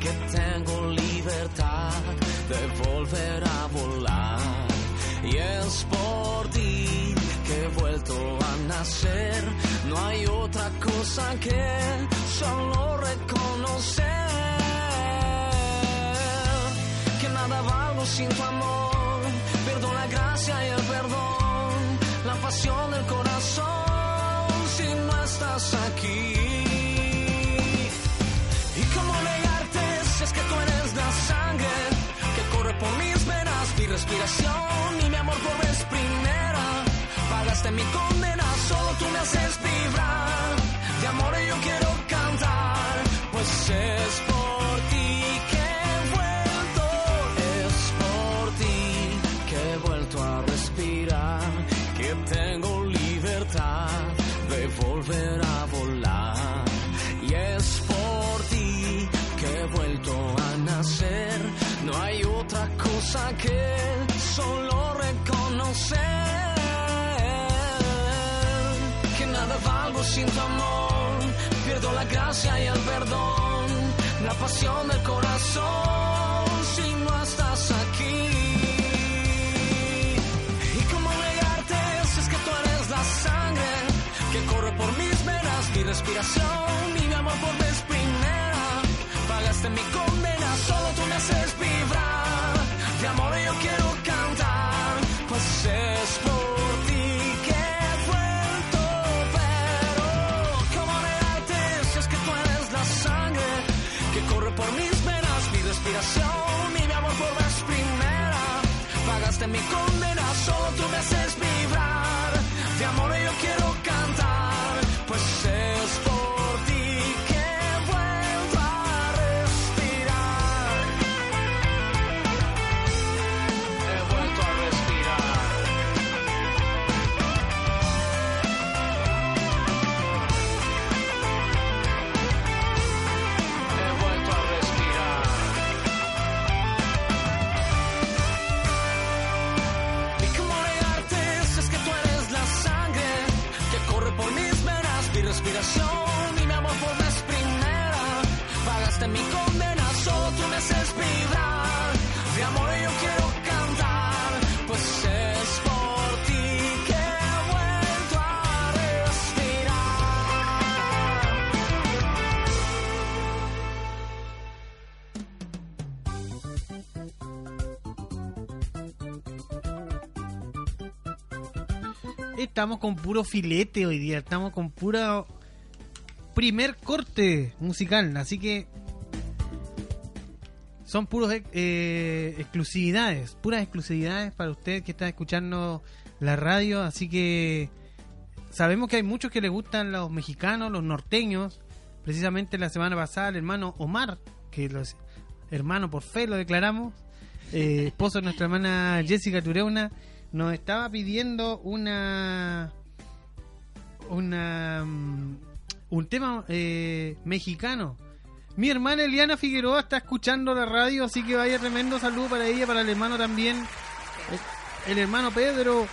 Speaker 13: que tengo libertad de volver no hay otra cosa que solo reconocer que nada valgo sin tu amor, perdón la gracia y el perdón, la pasión del corazón si no estás aquí. ¿Y cómo negarte si es que tú eres la sangre que corre por mis venas, mi respiración y mi amor por vez primera? Pagaste mi solo tú me haces vibrar. De amor pasión del corazón chanson
Speaker 3: Estamos con puro filete hoy día, estamos con pura primer corte musical, así que son puros eh, exclusividades, puras exclusividades para usted que está escuchando la radio, así que sabemos que hay muchos que les gustan los mexicanos, los norteños, precisamente la semana pasada el hermano Omar, que los hermano por fe lo declaramos, eh, esposo de nuestra hermana Jessica Tureuna, nos estaba pidiendo una una mm, un tema eh, mexicano. Mi hermana Eliana Figueroa está escuchando la radio, así que vaya tremendo saludo para ella, para el hermano también. El, el hermano Pedro,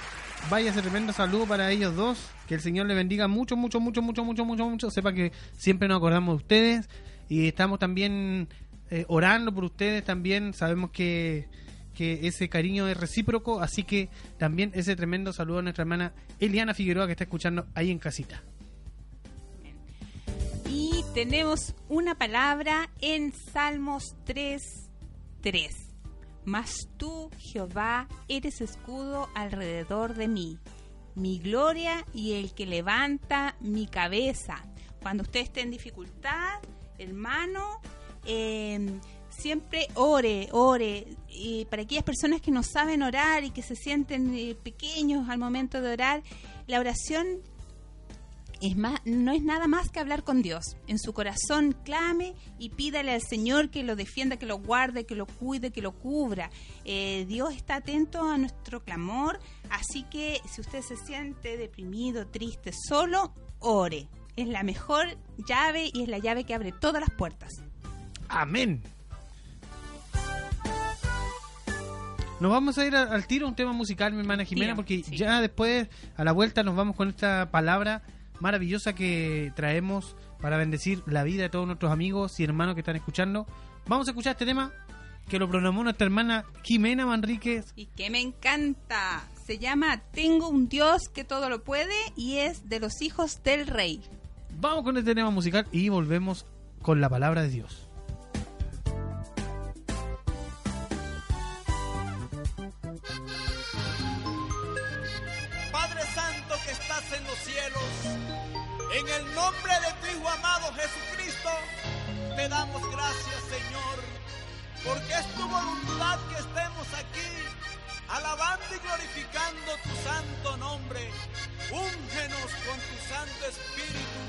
Speaker 3: vaya ese tremendo saludo para ellos dos. Que el Señor le bendiga mucho, mucho, mucho, mucho, mucho, mucho, mucho. Sepa que siempre nos acordamos de ustedes y estamos también eh, orando por ustedes. También sabemos que, que ese cariño es recíproco, así que también ese tremendo saludo a nuestra hermana Eliana Figueroa que está escuchando ahí en casita.
Speaker 4: Y tenemos una palabra en Salmos 3, 3. Mas tú, Jehová, eres escudo alrededor de mí, mi gloria y el que levanta mi cabeza. Cuando usted esté en dificultad, hermano, eh, siempre ore, ore. Y para aquellas personas que no saben orar y que se sienten eh, pequeños al momento de orar, la oración es más, no es nada más que hablar con Dios. En su corazón clame y pídale al Señor que lo defienda, que lo guarde, que lo cuide, que lo cubra. Eh, Dios está atento a nuestro clamor, así que si usted se siente deprimido, triste, solo, ore. Es la mejor llave y es la llave que abre todas las puertas.
Speaker 3: Amén. Nos vamos a ir a- al tiro un tema musical, mi hermana Jimena, porque
Speaker 4: sí.
Speaker 3: ya después, a la vuelta, nos vamos con esta palabra maravillosa que traemos para bendecir la vida de todos nuestros amigos y hermanos que están escuchando. Vamos a escuchar este tema que lo programó nuestra hermana Jimena Manríquez.
Speaker 4: Y que me encanta. Se llama Tengo un Dios que todo lo puede y es de los hijos del rey.
Speaker 3: Vamos con este tema musical y volvemos con la palabra de Dios.
Speaker 14: En el nombre de tu Hijo amado Jesucristo, te damos gracias Señor, porque es tu voluntad que estemos aquí, alabando y glorificando tu santo nombre. Úngenos con tu Santo Espíritu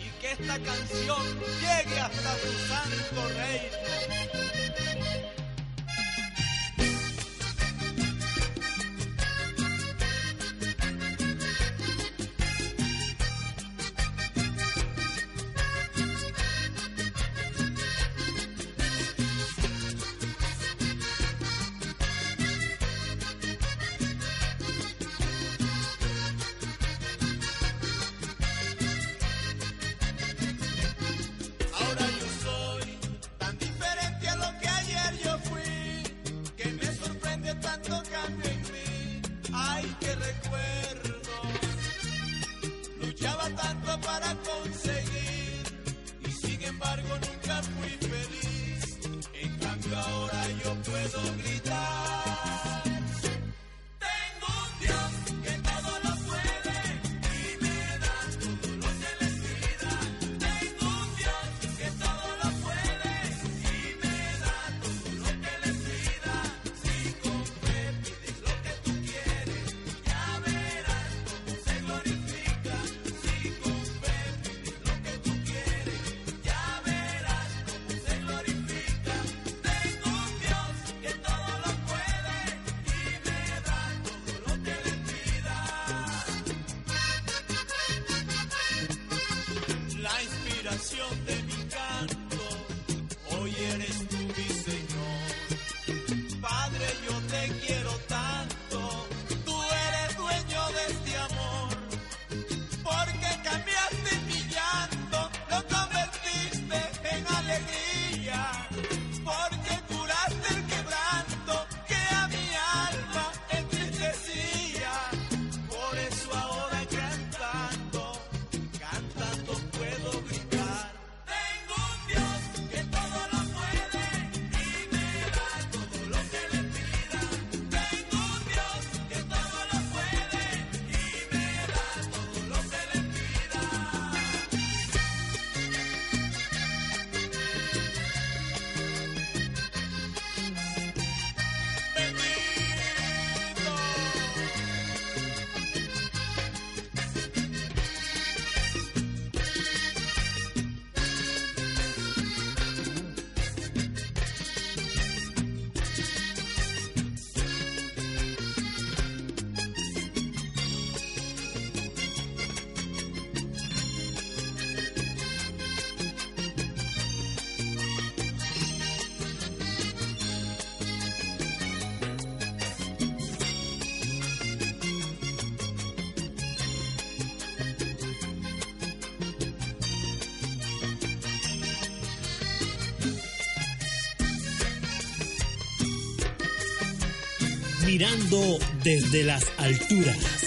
Speaker 14: y que esta canción llegue hasta tu santo reino. Bye.
Speaker 15: Mirando desde las alturas.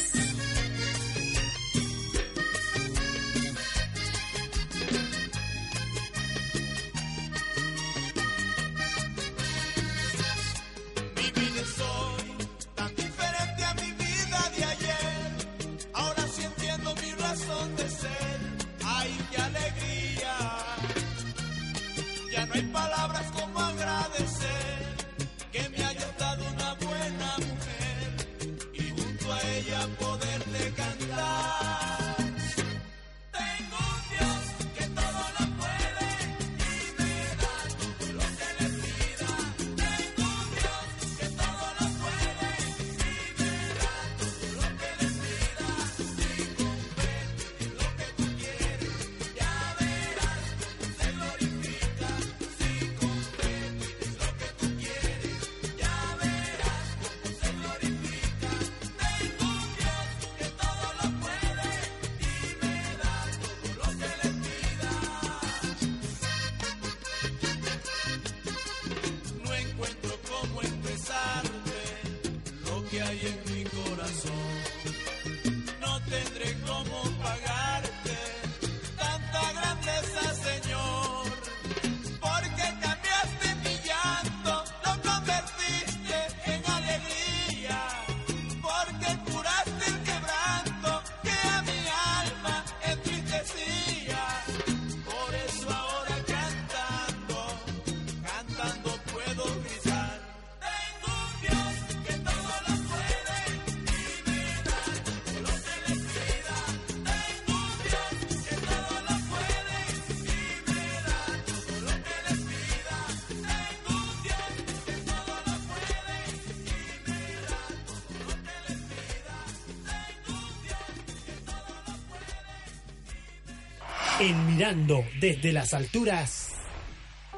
Speaker 14: En
Speaker 15: Mirando desde las alturas.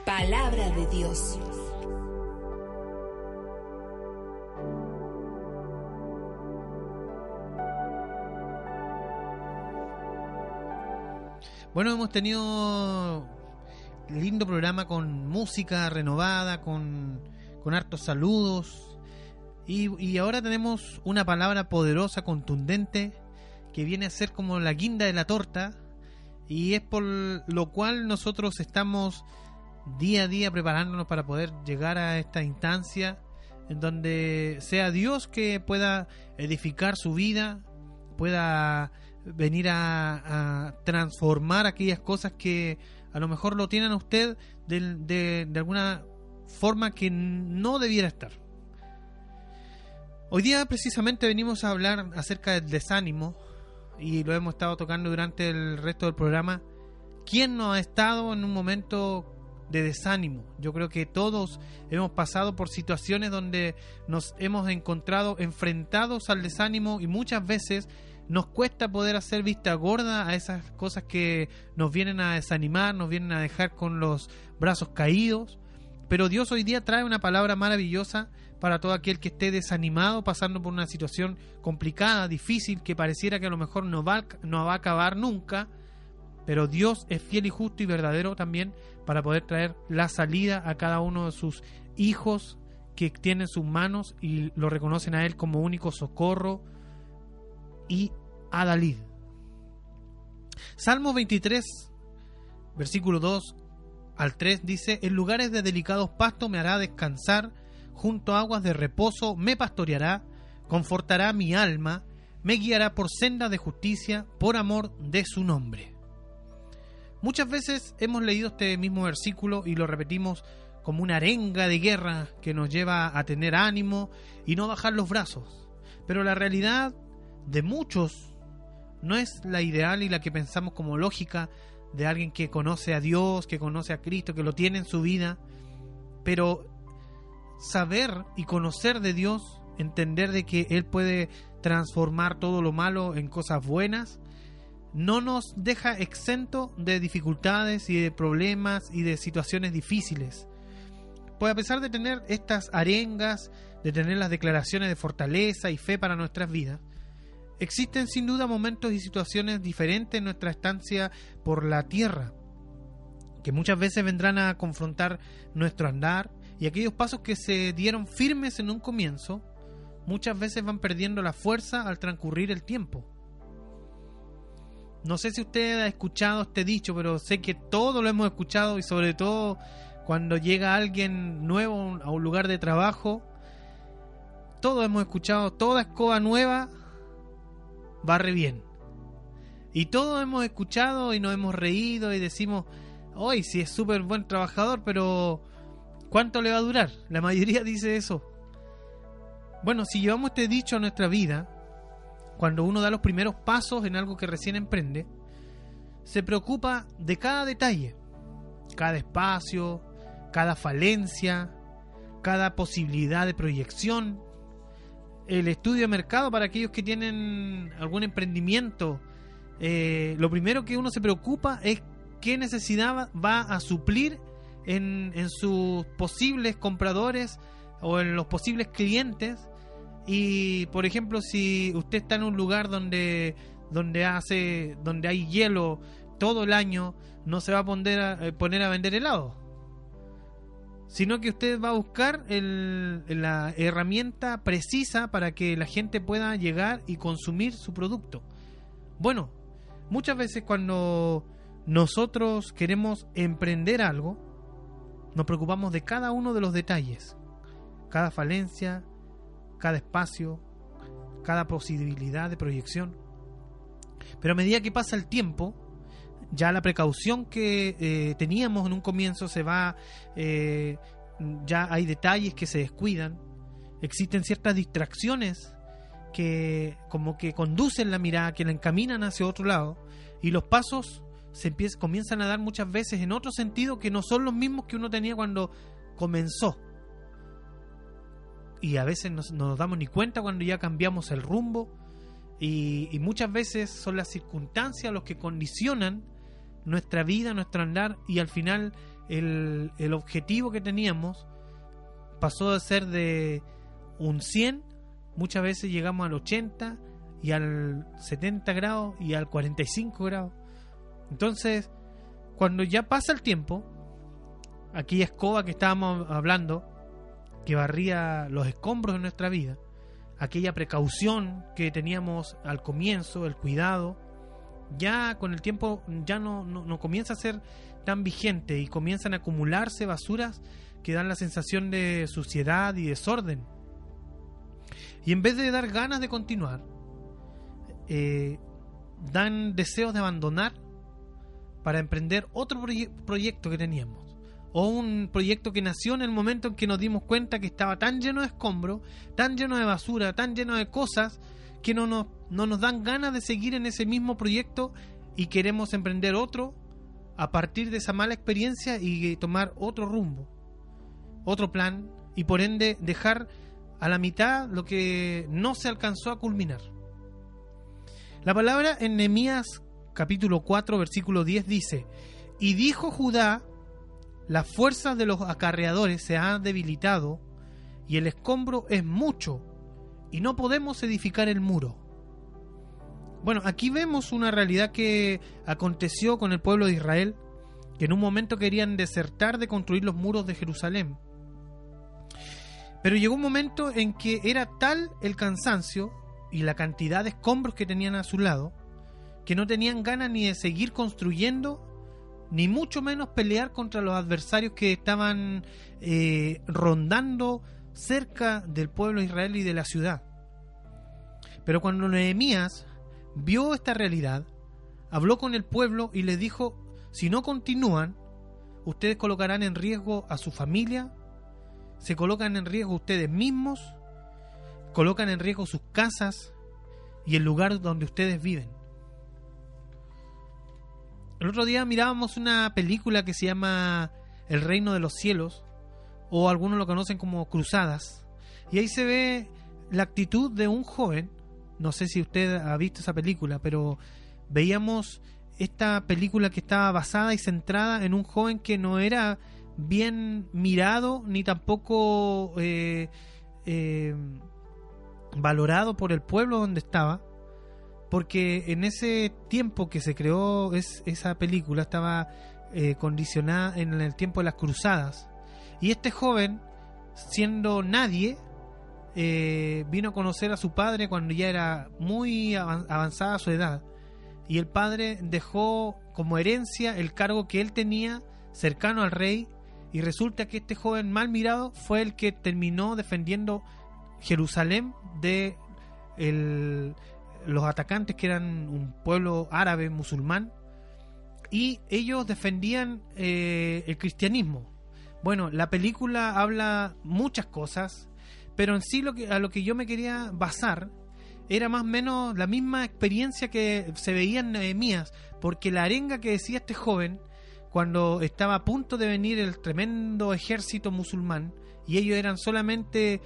Speaker 2: Palabra de Dios.
Speaker 3: Bueno, hemos tenido lindo programa con música renovada, con, con hartos saludos. Y, y ahora tenemos una palabra poderosa, contundente, que viene a ser como la guinda de la torta. Y es por lo cual nosotros estamos día a día preparándonos para poder llegar a esta instancia en donde sea Dios que pueda edificar su vida, pueda venir a, transformar aquellas cosas que a lo mejor lo tienen a usted de- de alguna forma que no debiera estar. Hoy día precisamente venimos a hablar acerca del desánimo y lo hemos estado tocando durante el resto del programa. ¿Quién no ha estado en un momento de desánimo? Yo creo que todos hemos pasado por situaciones donde nos hemos encontrado enfrentados al desánimo y muchas veces nos cuesta poder hacer vista gorda a esas cosas que nos vienen a desanimar, nos vienen a dejar con los brazos caídos. Pero Dios hoy día trae una palabra maravillosa para todo aquel que esté desanimado, pasando por una situación complicada, difícil, que pareciera que a lo mejor no va, a acabar nunca. Pero Dios es fiel y justo y verdadero también para poder traer la salida a cada uno de sus hijos que tienen sus manos y lo reconocen a Él como único socorro y Adalid. Salmo 23, versículo 2 al 3 dice, en lugares de delicados pastos me hará descansar, junto a aguas de reposo me pastoreará, confortará mi alma, me guiará por senda de justicia, por amor de su nombre. Muchas veces hemos leído este mismo versículo y lo repetimos como una arenga de guerra que nos lleva a tener ánimo y no bajar los brazos. Pero la realidad de muchos no es la ideal y la que pensamos como lógica de alguien que conoce a Dios, que conoce a Cristo, que lo tiene en su vida. Pero saber y conocer de Dios, entender de que Él puede transformar todo lo malo en cosas buenas, no nos deja exento de dificultades y de problemas y de situaciones difíciles. Pues a pesar de tener estas arengas, de tener las declaraciones de fortaleza y fe para nuestras vidas, existen sin duda momentos y situaciones diferentes en nuestra estancia por la tierra, que muchas veces vendrán a confrontar nuestro andar y aquellos pasos que se dieron firmes en un comienzo, muchas veces van perdiendo la fuerza al transcurrir el tiempo. No sé si usted ha escuchado este dicho, pero sé que todos lo hemos escuchado y sobre todo cuando llega alguien nuevo a un lugar de trabajo, todos hemos escuchado, toda escoba nueva barre bien. Y todos hemos escuchado y nos hemos reído y decimos, hoy sí es súper buen trabajador, pero ¿cuánto le va a durar? La mayoría dice eso. Bueno, si llevamos este dicho a nuestra vida, cuando uno da los primeros pasos en algo que recién emprende, se preocupa de cada detalle, cada espacio, cada falencia, cada posibilidad de proyección, el estudio de mercado para aquellos que tienen algún emprendimiento. eh, lo primero que uno se preocupa es qué necesidad va a suplir en, sus posibles compradores o en los posibles clientes. Y por ejemplo, si usted está en un lugar donde donde hace donde hay hielo todo el año, no se va a poner a, eh, poner a vender helado sino que usted va a buscar el- la herramienta precisa para que la gente pueda llegar y consumir su producto. Bueno, muchas veces cuando nosotros queremos emprender algo, nos preocupamos de cada uno de los detalles, cada falencia, cada espacio, cada posibilidad de proyección. Pero a medida que pasa el tiempo, ya la precaución que eh, teníamos en un comienzo se va, eh, ya hay detalles que se descuidan, existen ciertas distracciones que como que conducen la mirada, que la encaminan hacia otro lado, y los pasos se empiezan, comienzan a dar muchas veces en otro sentido que no son los mismos que uno tenía cuando comenzó. Y a veces nos- no nos damos ni cuenta cuando ya cambiamos el rumbo, y, y muchas veces son las circunstancias los que condicionan nuestra vida, nuestro andar y al final el, el objetivo que teníamos pasó de ser de un 100, muchas veces llegamos al 80 y al 70 grados y al 45 grados. Entonces, cuando ya pasa el tiempo, aquella escoba que estábamos hablando, que barría los escombros de nuestra vida, aquella precaución que teníamos al comienzo, el cuidado, ya con el tiempo ya no, no, comienza a ser tan vigente y comienzan a acumularse basuras que dan la sensación de suciedad y desorden. Y en vez de dar ganas de continuar, eh, dan deseos de abandonar para emprender otro proye- proyecto que teníamos. O un proyecto que nació en el momento en que nos dimos cuenta que estaba tan lleno de escombros, tan lleno de basura, tan lleno de cosas, que no nos, no nos dan ganas de seguir en ese mismo proyecto y queremos emprender otro a partir de esa mala experiencia y tomar otro rumbo, otro plan y por ende dejar a la mitad lo que no se alcanzó a culminar. La palabra en Nehemías capítulo 4 versículo 10 dice, y dijo Judá, las fuerzas de los acarreadores se han debilitado y el escombro es mucho y no podemos edificar el muro. Bueno, aquí vemos una realidad que aconteció con el pueblo de Israel, que en un momento querían desertar de construir los muros de Jerusalén. Pero llegó un momento en que era tal el cansancio y la cantidad de escombros que tenían a su lado, que no tenían ganas ni de seguir construyendo, ni mucho menos pelear contra los adversarios que estaban eh, rondando cerca del pueblo de Israel y de la ciudad. Pero cuando Nehemías vio esta realidad, habló con el pueblo y les dijo, si no continúan, ustedes colocarán en riesgo a su familia, se colocan en riesgo ustedes mismos, colocan en riesgo sus casas y el lugar donde ustedes viven. El otro día mirábamos una película que se llama El Reino de los Cielos, o algunos lo conocen como Cruzadas, y ahí se ve la actitud de un joven, no sé si usted ha visto esa película, pero veíamos esta película que estaba basada y centrada en un joven que no era bien mirado ni tampoco eh, eh, valorado por el pueblo donde estaba porque en ese tiempo que se creó es, esa película estaba eh, condicionada en el tiempo de las cruzadas. Y este joven siendo nadie eh, vino a conocer a su padre cuando ya era muy avan- avanzada su edad. Y el padre dejó como herencia el cargo que él tenía cercano al rey y resulta que este joven mal mirado fue el que terminó defendiendo Jerusalén de el, los atacantes que eran un pueblo árabe musulmán y ellos defendían eh, el cristianismo. Bueno, la película habla muchas cosas, pero en sí lo que, a lo que yo me quería basar era más o menos la misma experiencia que se veía en Nehemías, porque la arenga que decía este joven cuando estaba a punto de venir el tremendo ejército musulmán y ellos eran solamente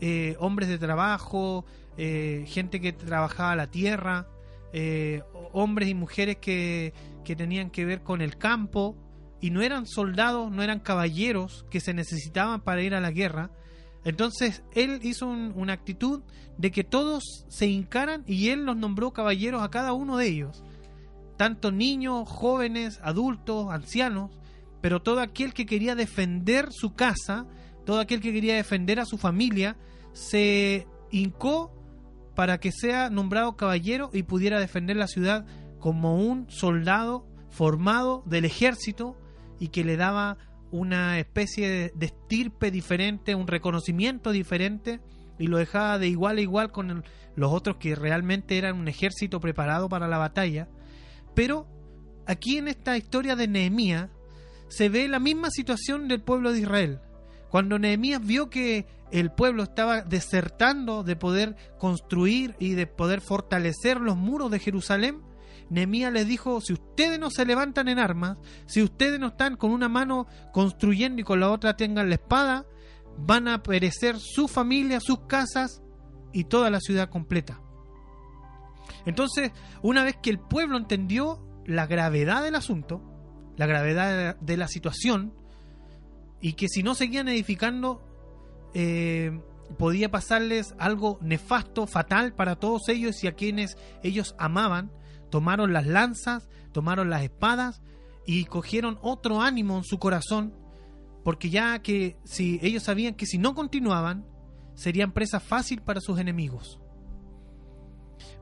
Speaker 3: eh, hombres de trabajo, eh, gente que trabajaba la tierra, eh, hombres y mujeres que, que tenían que ver con el campo y no eran soldados, no eran caballeros que se necesitaban para ir a la guerra. Entonces él hizo un- una actitud de que todos se hincaran y él los nombró caballeros a cada uno de ellos, tanto niños, jóvenes, adultos, ancianos, pero todo aquel que quería defender su casa, todo aquel que quería defender a su familia, se hincó para que sea nombrado caballero y pudiera defender la ciudad como un soldado formado del ejército y que le daba una especie de, estirpe diferente, un reconocimiento diferente y lo dejaba de igual a igual con los otros que realmente eran un ejército preparado para la batalla. Pero aquí en esta historia de Nehemías se ve la misma situación del pueblo de Israel. Cuando Nehemías vio que el pueblo estaba desertando de poder construir y de poder fortalecer los muros de Jerusalén, Nehemías les dijo, si ustedes no se levantan en armas, si ustedes no están con una mano construyendo y con la otra tengan la espada, van a perecer su familia, sus casas y toda la ciudad completa. Entonces, una vez que el pueblo entendió la gravedad del asunto, la gravedad de la situación, y que si no seguían edificando, eh, podía pasarles algo nefasto, fatal para todos ellos y a quienes ellos amaban, tomaron las lanzas, tomaron las espadas y cogieron otro ánimo en su corazón, porque ya que si ellos sabían que si no continuaban, serían presa fácil para sus enemigos.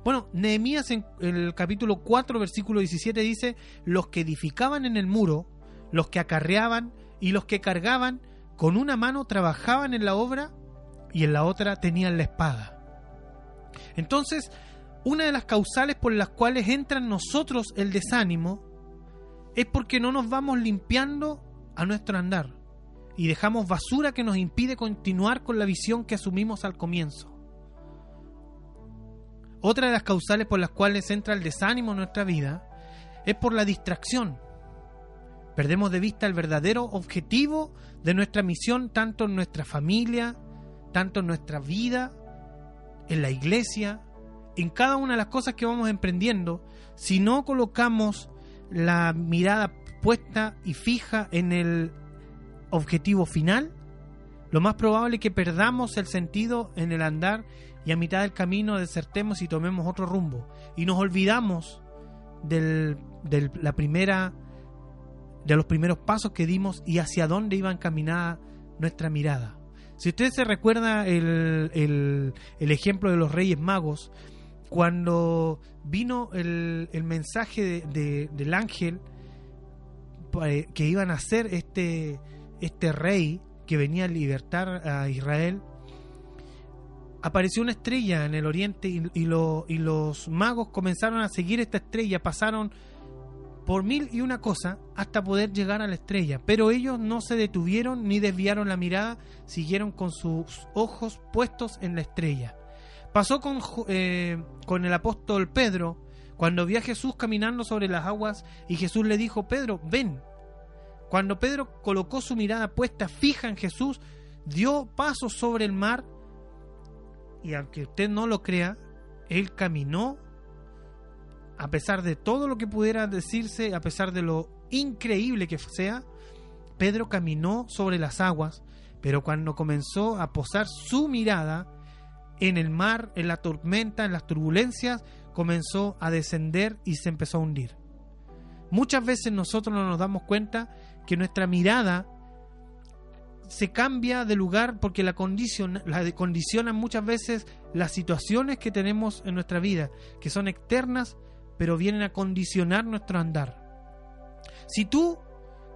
Speaker 3: Bueno, Nehemías en el capítulo 4, versículo 17 dice, los que edificaban en el muro, los que acarreaban y los que cargaban, con una mano trabajaban en la obra y en la otra tenían la espada. Entonces, una de las causales por las cuales entra en nosotros el desánimo es porque no nos vamos limpiando a nuestro andar y dejamos basura que nos impide continuar con la visión que asumimos al comienzo. Otra de las causales por las cuales entra el desánimo en nuestra vida es por la distracción. Perdemos de vista el verdadero objetivo de nuestra misión, tanto en nuestra familia, tanto en nuestra vida, en la iglesia, en cada una de las cosas que vamos emprendiendo. Si no colocamos la mirada puesta y fija en el objetivo final, lo más probable es que perdamos el sentido en el andar y a mitad del camino desertemos y tomemos otro rumbo. Y nos olvidamos del- la primera, de los primeros pasos que dimos y hacia dónde iba encaminada nuestra mirada. Si usted se recuerda el, el- ejemplo de los Reyes Magos, cuando vino el, el mensaje de- de- del ángel eh, que iban a ser este, este rey que venía a libertar a Israel, apareció una estrella en el oriente y, y los magos comenzaron a seguir esta estrella, pasaron por mil y una cosa hasta poder llegar a la estrella, pero ellos no se detuvieron ni desviaron la mirada, siguieron con sus ojos puestos en la estrella. Pasó con, eh, con el apóstol Pedro, cuando vio a Jesús caminando sobre las aguas y Jesús le dijo, Pedro, ven. Cuando Pedro colocó su mirada puesta fija en Jesús, dio pasos sobre el mar y aunque usted no lo crea, él caminó a pesar de todo lo que pudiera decirse, a pesar de lo increíble que sea, Pedro caminó sobre las aguas, pero cuando comenzó a posar su mirada en el mar, en la tormenta, en las turbulencias, comenzó a descender y se empezó a hundir. Muchas veces nosotros no nos damos cuenta que nuestra mirada se cambia de lugar porque la condiciona, la condicionan muchas veces las situaciones que tenemos en nuestra vida, que son externas, pero vienen a condicionar nuestro andar. Si tú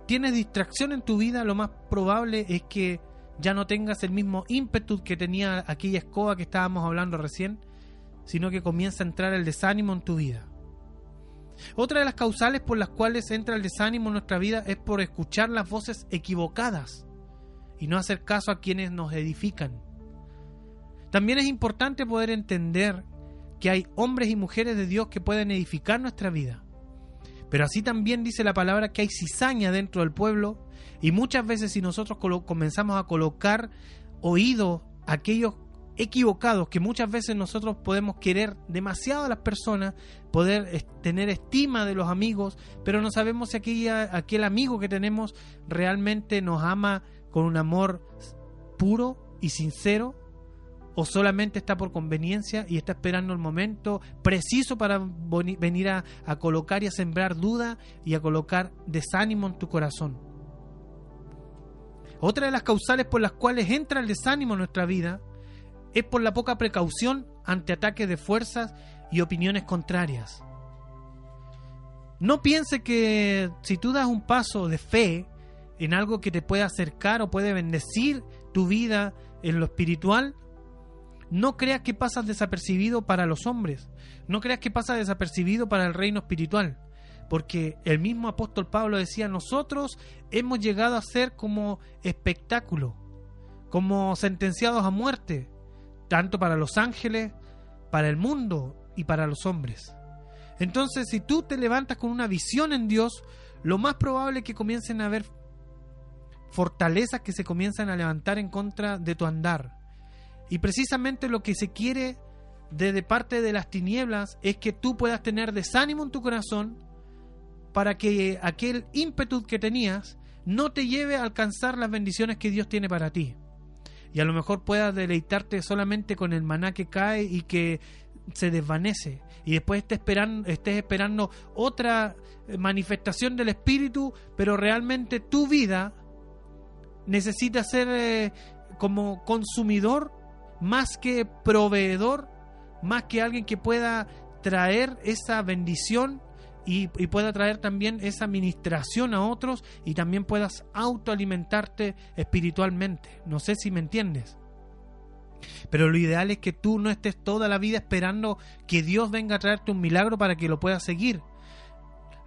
Speaker 3: tienes distracción en tu vida, lo más probable es que ya no tengas el mismo ímpetu que tenía aquella escoba que estábamos hablando recién, sino que comienza a entrar el desánimo en tu vida. Otra de las causales por las cuales entra el desánimo en nuestra vida es por escuchar las voces equivocadas y no hacer caso a quienes nos edifican. También es importante poder entender que hay hombres y mujeres de Dios que pueden edificar nuestra vida. Pero así también dice la palabra que hay cizaña dentro del pueblo y muchas veces si nosotros comenzamos a colocar oído a aquellos equivocados que muchas veces nosotros podemos querer demasiado a las personas, poder tener estima de los amigos, pero no sabemos si aquella, aquel amigo que tenemos realmente nos ama con un amor puro y sincero o solamente está por conveniencia y está esperando el momento preciso para venir a, a colocar y a sembrar duda y a colocar desánimo en tu corazón. Otra de las causales por las cuales entra el desánimo en nuestra vida es por la poca precaución ante ataques de fuerzas y opiniones contrarias. No piense que si tú das un paso de fe en algo que te puede acercar o puede bendecir tu vida en lo espiritual, no creas que pasas desapercibido para los hombres, no creas que pasas desapercibido para el reino espiritual, porque el mismo apóstol Pablo decía, nosotros hemos llegado a ser como espectáculo, como sentenciados a muerte, tanto para los ángeles, para el mundo y para los hombres. Entonces, si tú te levantas con una visión en Dios, lo más probable es que comiencen a haber fortalezas que se comienzan a levantar en contra de tu andar. Y precisamente lo que se quiere desde parte de las tinieblas es que tú puedas tener desánimo en tu corazón para que aquel ímpetu que tenías no te lleve a alcanzar las bendiciones que Dios tiene para ti. Y a lo mejor puedas deleitarte solamente con el maná que cae y que se desvanece. Y después estés esperando, estés esperando otra eh, manifestación del Espíritu, pero realmente tu vida necesita ser eh, como consumidor más que proveedor, más que alguien que pueda traer esa bendición y, pueda traer también esa administración a otros y también puedas autoalimentarte espiritualmente. No sé si me entiendes. Pero lo ideal es que tú no estés toda la vida esperando que Dios venga a traerte un milagro para que lo puedas seguir.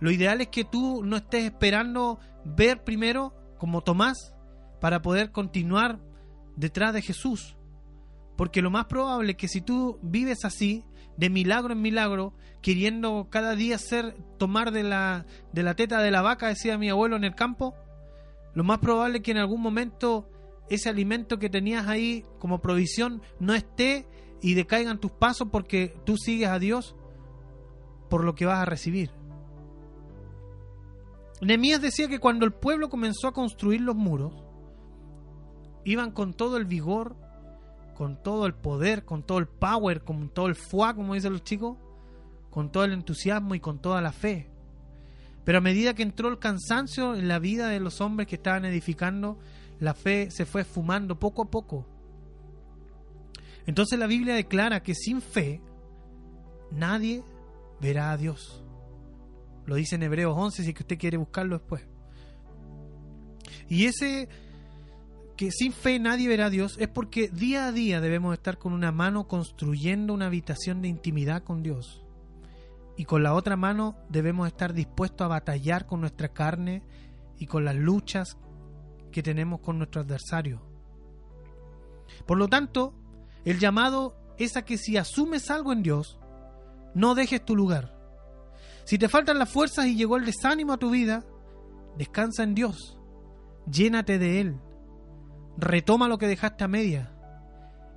Speaker 3: Lo ideal es que tú no estés esperando ver primero, como Tomás, para poder continuar detrás de Jesús. Porque lo más probable es que si tú vives así, de milagro en milagro, queriendo cada día ser, tomar de la, de la teta de la vaca, decía mi abuelo en el campo, lo más probable es que en algún momento ese alimento que tenías ahí como provisión no esté y decaigan tus pasos porque tú sigues a Dios por lo que vas a recibir. Nehemías decía que cuando el pueblo comenzó a construir los muros, iban con todo el vigor, con todo el poder, con todo el power, con todo el fuá, como dicen los chicos, con todo el entusiasmo y con toda la fe. Pero a medida que entró el cansancio en la vida de los hombres que estaban edificando, la fe se fue fumando poco a poco. Entonces la Biblia declara que sin fe nadie verá a Dios. Lo dice en Hebreos 11 si que usted quiere buscarlo después. Y ese que sin fe nadie verá a Dios es porque día a día debemos estar con una mano construyendo una habitación de intimidad con Dios. Y con la otra mano debemos estar dispuestos a batallar con nuestra carne y con las luchas que tenemos con nuestro adversario. Por lo tanto, el llamado es a que si asumes algo en Dios, no dejes tu lugar. Si te faltan las fuerzas y llegó el desánimo a tu vida, descansa en Dios, llénate de Él, retoma lo que dejaste a media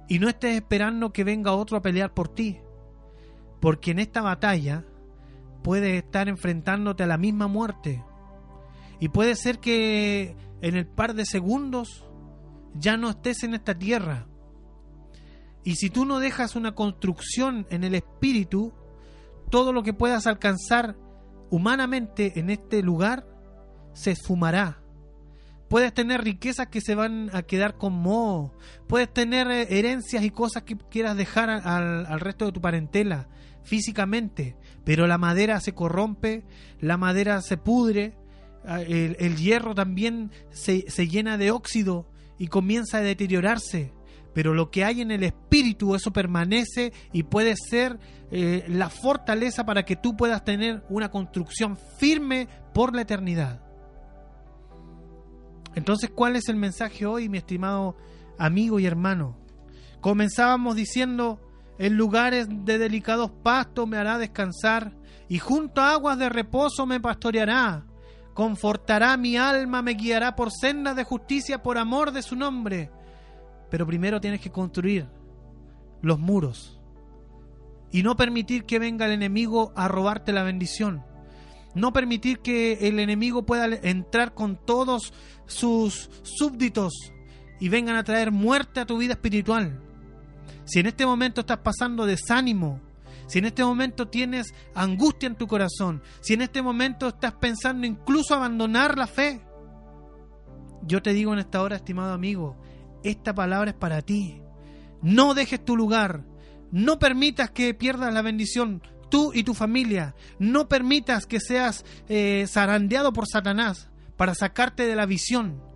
Speaker 3: y no estés esperando que venga otro a pelear por ti, porque en esta batalla puedes estar enfrentándote a la misma muerte y puede ser que en el par de segundos ya no estés en esta tierra. Y si tú no dejas una construcción en el espíritu, todo lo que puedas alcanzar humanamente en este lugar se esfumará. Puedes tener riquezas que se van a quedar con moho. Puedes tener eh, herencias y cosas que quieras dejar al, resto de tu parentela físicamente. Pero la madera se corrompe, la madera se pudre, el, el hierro también se, se llena de óxido y comienza a deteriorarse. pero lo que hay en el espíritu, eso permanece y puede ser eh, la fortaleza para que tú puedas tener una construcción firme por la eternidad. Entonces, ¿cuál es el mensaje hoy, mi estimado amigo y hermano? Comenzábamos diciendo, en lugares de delicados pastos me hará descansar, y junto a aguas de reposo me pastoreará. Confortará mi alma, me guiará por sendas de justicia por amor de su nombre. Pero primero tienes que construir los muros y no permitir que venga el enemigo a robarte la bendición. No permitir que el enemigo pueda entrar con todos sus súbditos y vengan a traer muerte a tu vida espiritual. Si en este momento estás pasando desánimo, si en este momento tienes angustia en tu corazón, si en este momento estás pensando incluso abandonar la fe, yo te digo en esta hora, estimado amigo, esta palabra es para ti. No dejes tu lugar, no permitas que pierdas la bendición tú y tu familia, no permitas que seas eh, zarandeado por Satanás para sacarte de la visión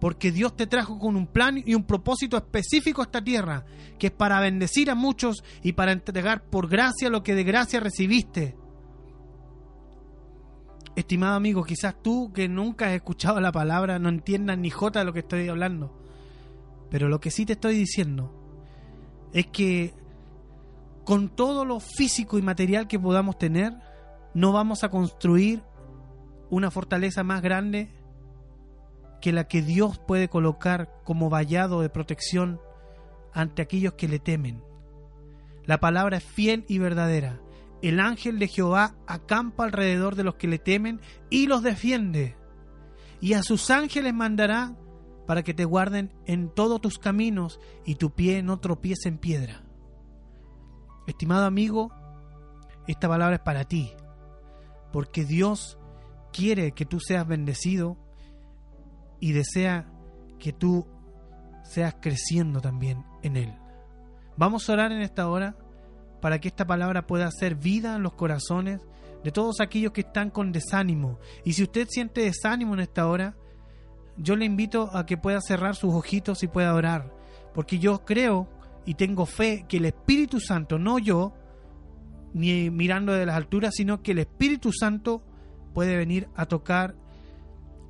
Speaker 3: porque Dios te trajo con un plan y un propósito específico a esta tierra, que es para bendecir a muchos y para entregar por gracia lo que de gracia recibiste. Estimado amigo, quizás tú que nunca has escuchado la palabra no entiendas ni jota de lo que estoy hablando, pero lo que sí te estoy diciendo es que con todo lo físico y material que podamos tener, no vamos a construir una fortaleza más grande que la que Dios puede colocar como vallado de protección ante aquellos que le temen. La palabra es fiel y verdadera. El ángel de Jehová acampa alrededor de los que le temen y los defiende. Y a sus ángeles mandará para que te guarden en todos tus caminos y tu pie no tropiece en piedra. Estimado amigo, esta palabra es para ti, porque Dios quiere que tú seas bendecido y desea que tú seas creciendo también en Él. Vamos a orar en esta hora para que esta palabra pueda hacer vida en los corazones de todos aquellos que están con desánimo. Y si usted siente desánimo en esta hora, yo le invito a que pueda cerrar sus ojitos y pueda orar. Porque yo creo y tengo fe que el Espíritu Santo, no yo, ni mirando de las alturas, sino que el Espíritu Santo puede venir a tocar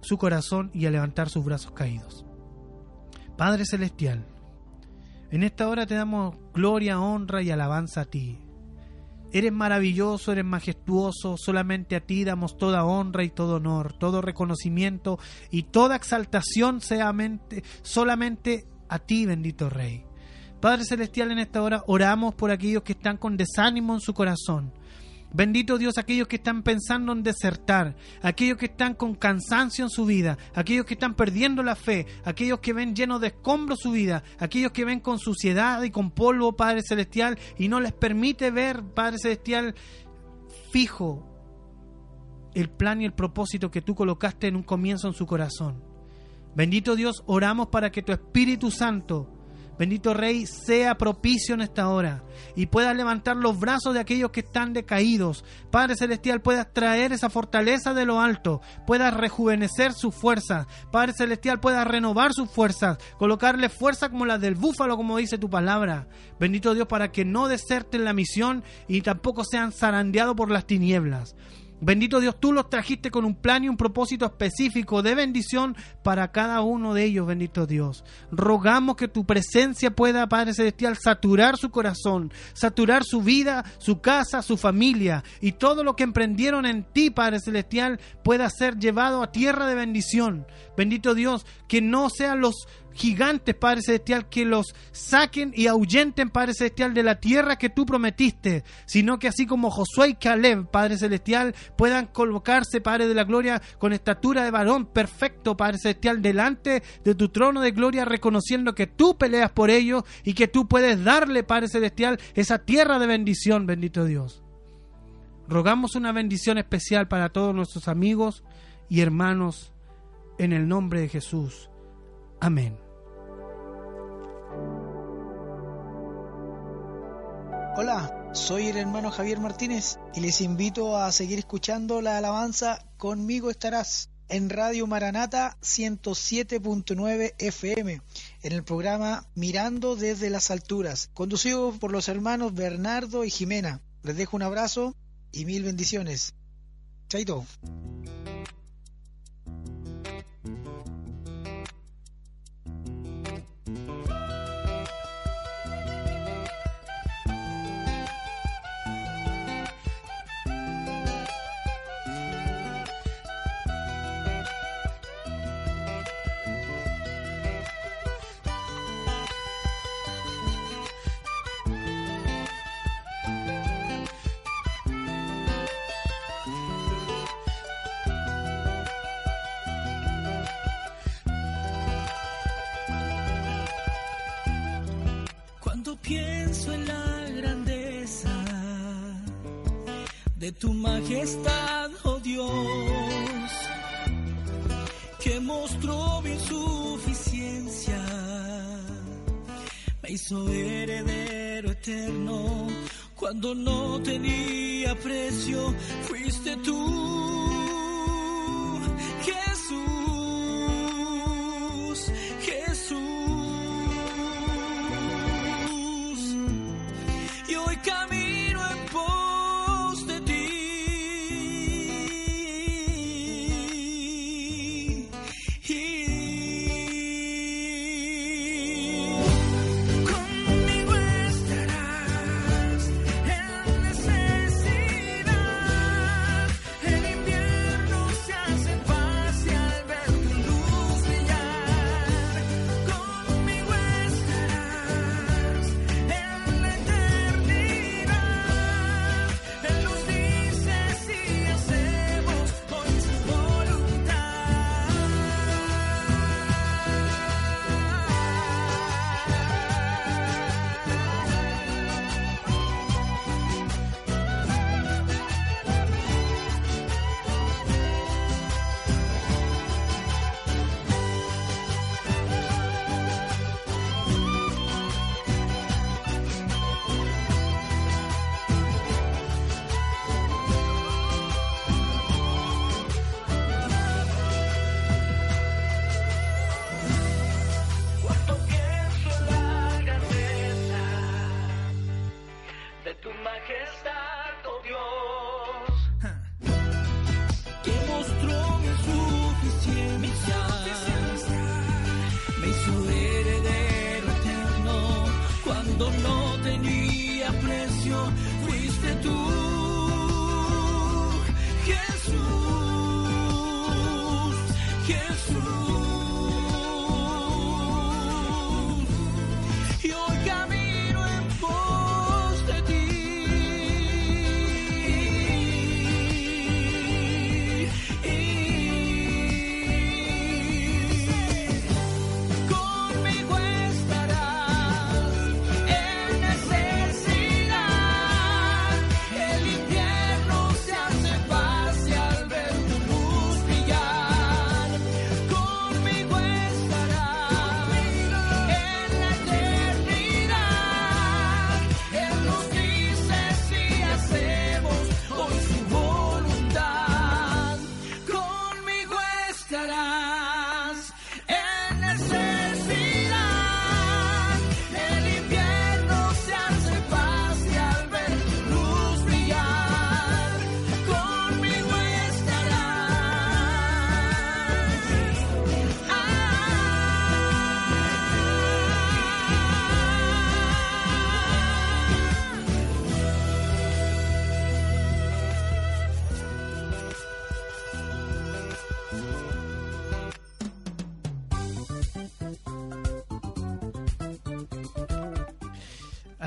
Speaker 3: su corazón y a levantar sus brazos caídos. Padre Celestial, en esta hora te damos gloria, honra y alabanza a ti. Eres maravilloso, eres majestuoso, solamente a ti damos toda honra y todo honor, todo reconocimiento y toda exaltación solamente a ti, bendito Rey. Padre Celestial, en esta hora oramos por aquellos que están con desánimo en su corazón Bendito Dios, aquellos que están pensando en desertar, aquellos que están con cansancio en su vida, aquellos que están perdiendo la fe, aquellos que ven llenos de escombros su vida, aquellos que ven con suciedad y con polvo, Padre Celestial, y no les permite ver, Padre Celestial, fijo el plan y el propósito que tú colocaste en un comienzo en su corazón. Bendito Dios, oramos para que tu Espíritu Santo Bendito Rey, sea propicio en esta hora y puedas levantar los brazos de aquellos que están decaídos. Padre Celestial, puedas traer esa fortaleza de lo alto, puedas rejuvenecer sus fuerzas. Padre Celestial, puedas renovar sus fuerzas, colocarle fuerza como la del búfalo, como dice tu palabra. Bendito Dios, para que no deserten la misión y tampoco sean zarandeados por las tinieblas. Bendito Dios, tú los trajiste con un plan y un propósito específico de bendición para cada uno de ellos, bendito Dios. Rogamos que tu presencia pueda, Padre Celestial, saturar su corazón, saturar su vida, su casa, su familia y todo lo que emprendieron en ti, Padre Celestial, pueda ser llevado a tierra de bendición. Bendito Dios, que no sean los gigantes, Padre Celestial, que los saquen y ahuyenten, Padre Celestial, de la tierra que tú prometiste, sino que así como Josué y Caleb, Padre Celestial, puedan colocarse, Padre de la Gloria, con estatura de varón perfecto, Padre Celestial, delante de tu trono de gloria, reconociendo que tú peleas por ellos y que tú puedes darle, Padre Celestial, esa tierra de bendición, bendito Dios. Rogamos una bendición especial para todos nuestros amigos y hermanos en el nombre de Jesús. Amén.
Speaker 16: Hola, soy el hermano Javier Martínez y les invito a seguir escuchando la alabanza Conmigo estarás en Radio Maranata 107.9 FM, en el programa Mirando desde las Alturas, conducido por los hermanos Bernardo y Jimena. Les dejo un abrazo y mil bendiciones. Chaito.
Speaker 8: Majestad, oh Dios, que mostró mi insuficiencia, me hizo heredero eterno. Cuando no tenía precio, fuiste tú,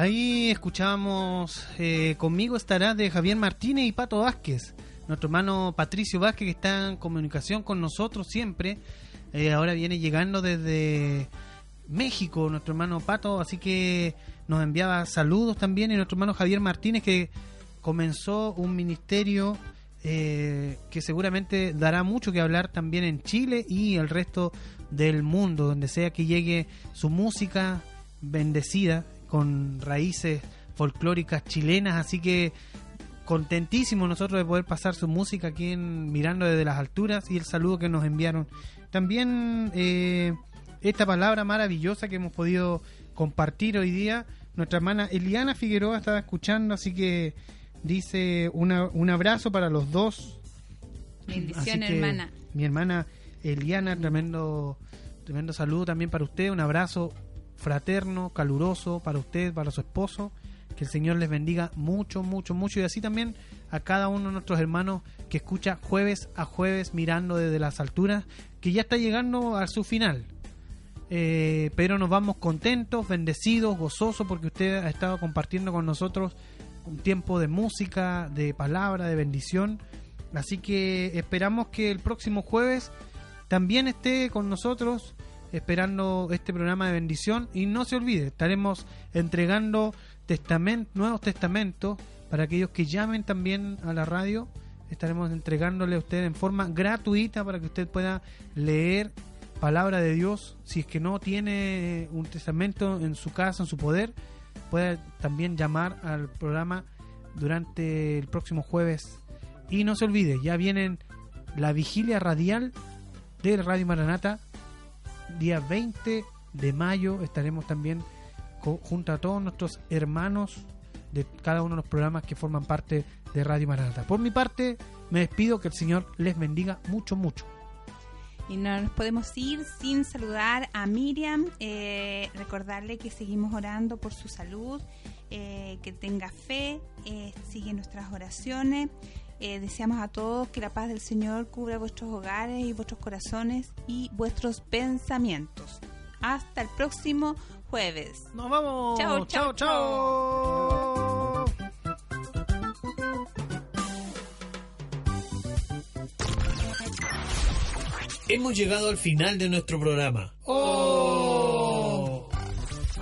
Speaker 3: Ahí escuchamos eh, Conmigo estará de Javier Martínez y Pato Vázquez, nuestro hermano Patricio Vázquez que está en comunicación con nosotros siempre. Eh, ahora viene llegando desde México nuestro hermano Pato, así que nos enviaba saludos también y nuestro hermano Javier Martínez que comenzó un ministerio eh, que seguramente dará mucho que hablar también en Chile y el resto del mundo, donde sea que llegue su música bendecida con raíces folclóricas chilenas, así que contentísimos nosotros de poder pasar su música aquí en Mirando desde las alturas y el saludo que nos enviaron. También eh, esta palabra maravillosa que hemos podido compartir hoy día. Nuestra hermana Eliana Figueroa estaba escuchando, así que dice una- un abrazo para los dos.
Speaker 4: Bendición, hermana.
Speaker 3: Mi hermana Eliana, tremendo, tremendo saludo también para usted, un abrazo fraterno, caluroso para usted, para su esposo. Que el Señor les bendiga mucho, mucho, mucho. Y así también a cada uno de nuestros hermanos que escucha jueves a jueves mirando desde las alturas, que ya está llegando a su final. Eh, pero nos vamos contentos, bendecidos, gozosos, porque usted ha estado compartiendo con nosotros un tiempo de música, de palabra, de bendición. Así que esperamos que el próximo jueves también esté con nosotros esperando este programa de bendición. Y no se olvide, estaremos entregando testamen- nuevos testamentos para aquellos que llamen también a la radio, estaremos entregándole a usted en forma gratuita para que usted pueda leer palabra de Dios, si es que no tiene un testamento en su casa, en su poder, puede también llamar al programa durante el próximo jueves. Y no se olvide, ya vienen la vigilia radial de Radio Maranata, día 20 de mayo estaremos también junto a todos nuestros hermanos de cada uno de los programas que forman parte de Radio Maranata. Por mi parte, me despido, que el Señor les bendiga mucho, mucho.
Speaker 4: Y no nos podemos ir sin saludar a Miriam, eh, recordarle que seguimos orando por su salud, eh, que tenga fe, eh, sigue nuestras oraciones. Eh, deseamos a todos que la paz del Señor cubra vuestros hogares y vuestros corazones y vuestros pensamientos. Hasta el próximo jueves.
Speaker 3: Nos vamos.
Speaker 4: Chao, chao, chao.
Speaker 17: Hemos llegado al final de nuestro programa.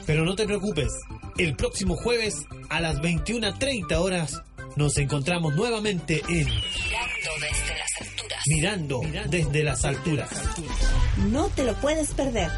Speaker 17: Pero no te preocupes, el próximo jueves a las 21.30 horas nos encontramos nuevamente en
Speaker 2: Mirando desde las alturas.
Speaker 17: Mirando desde las alturas.
Speaker 18: No te lo puedes perder.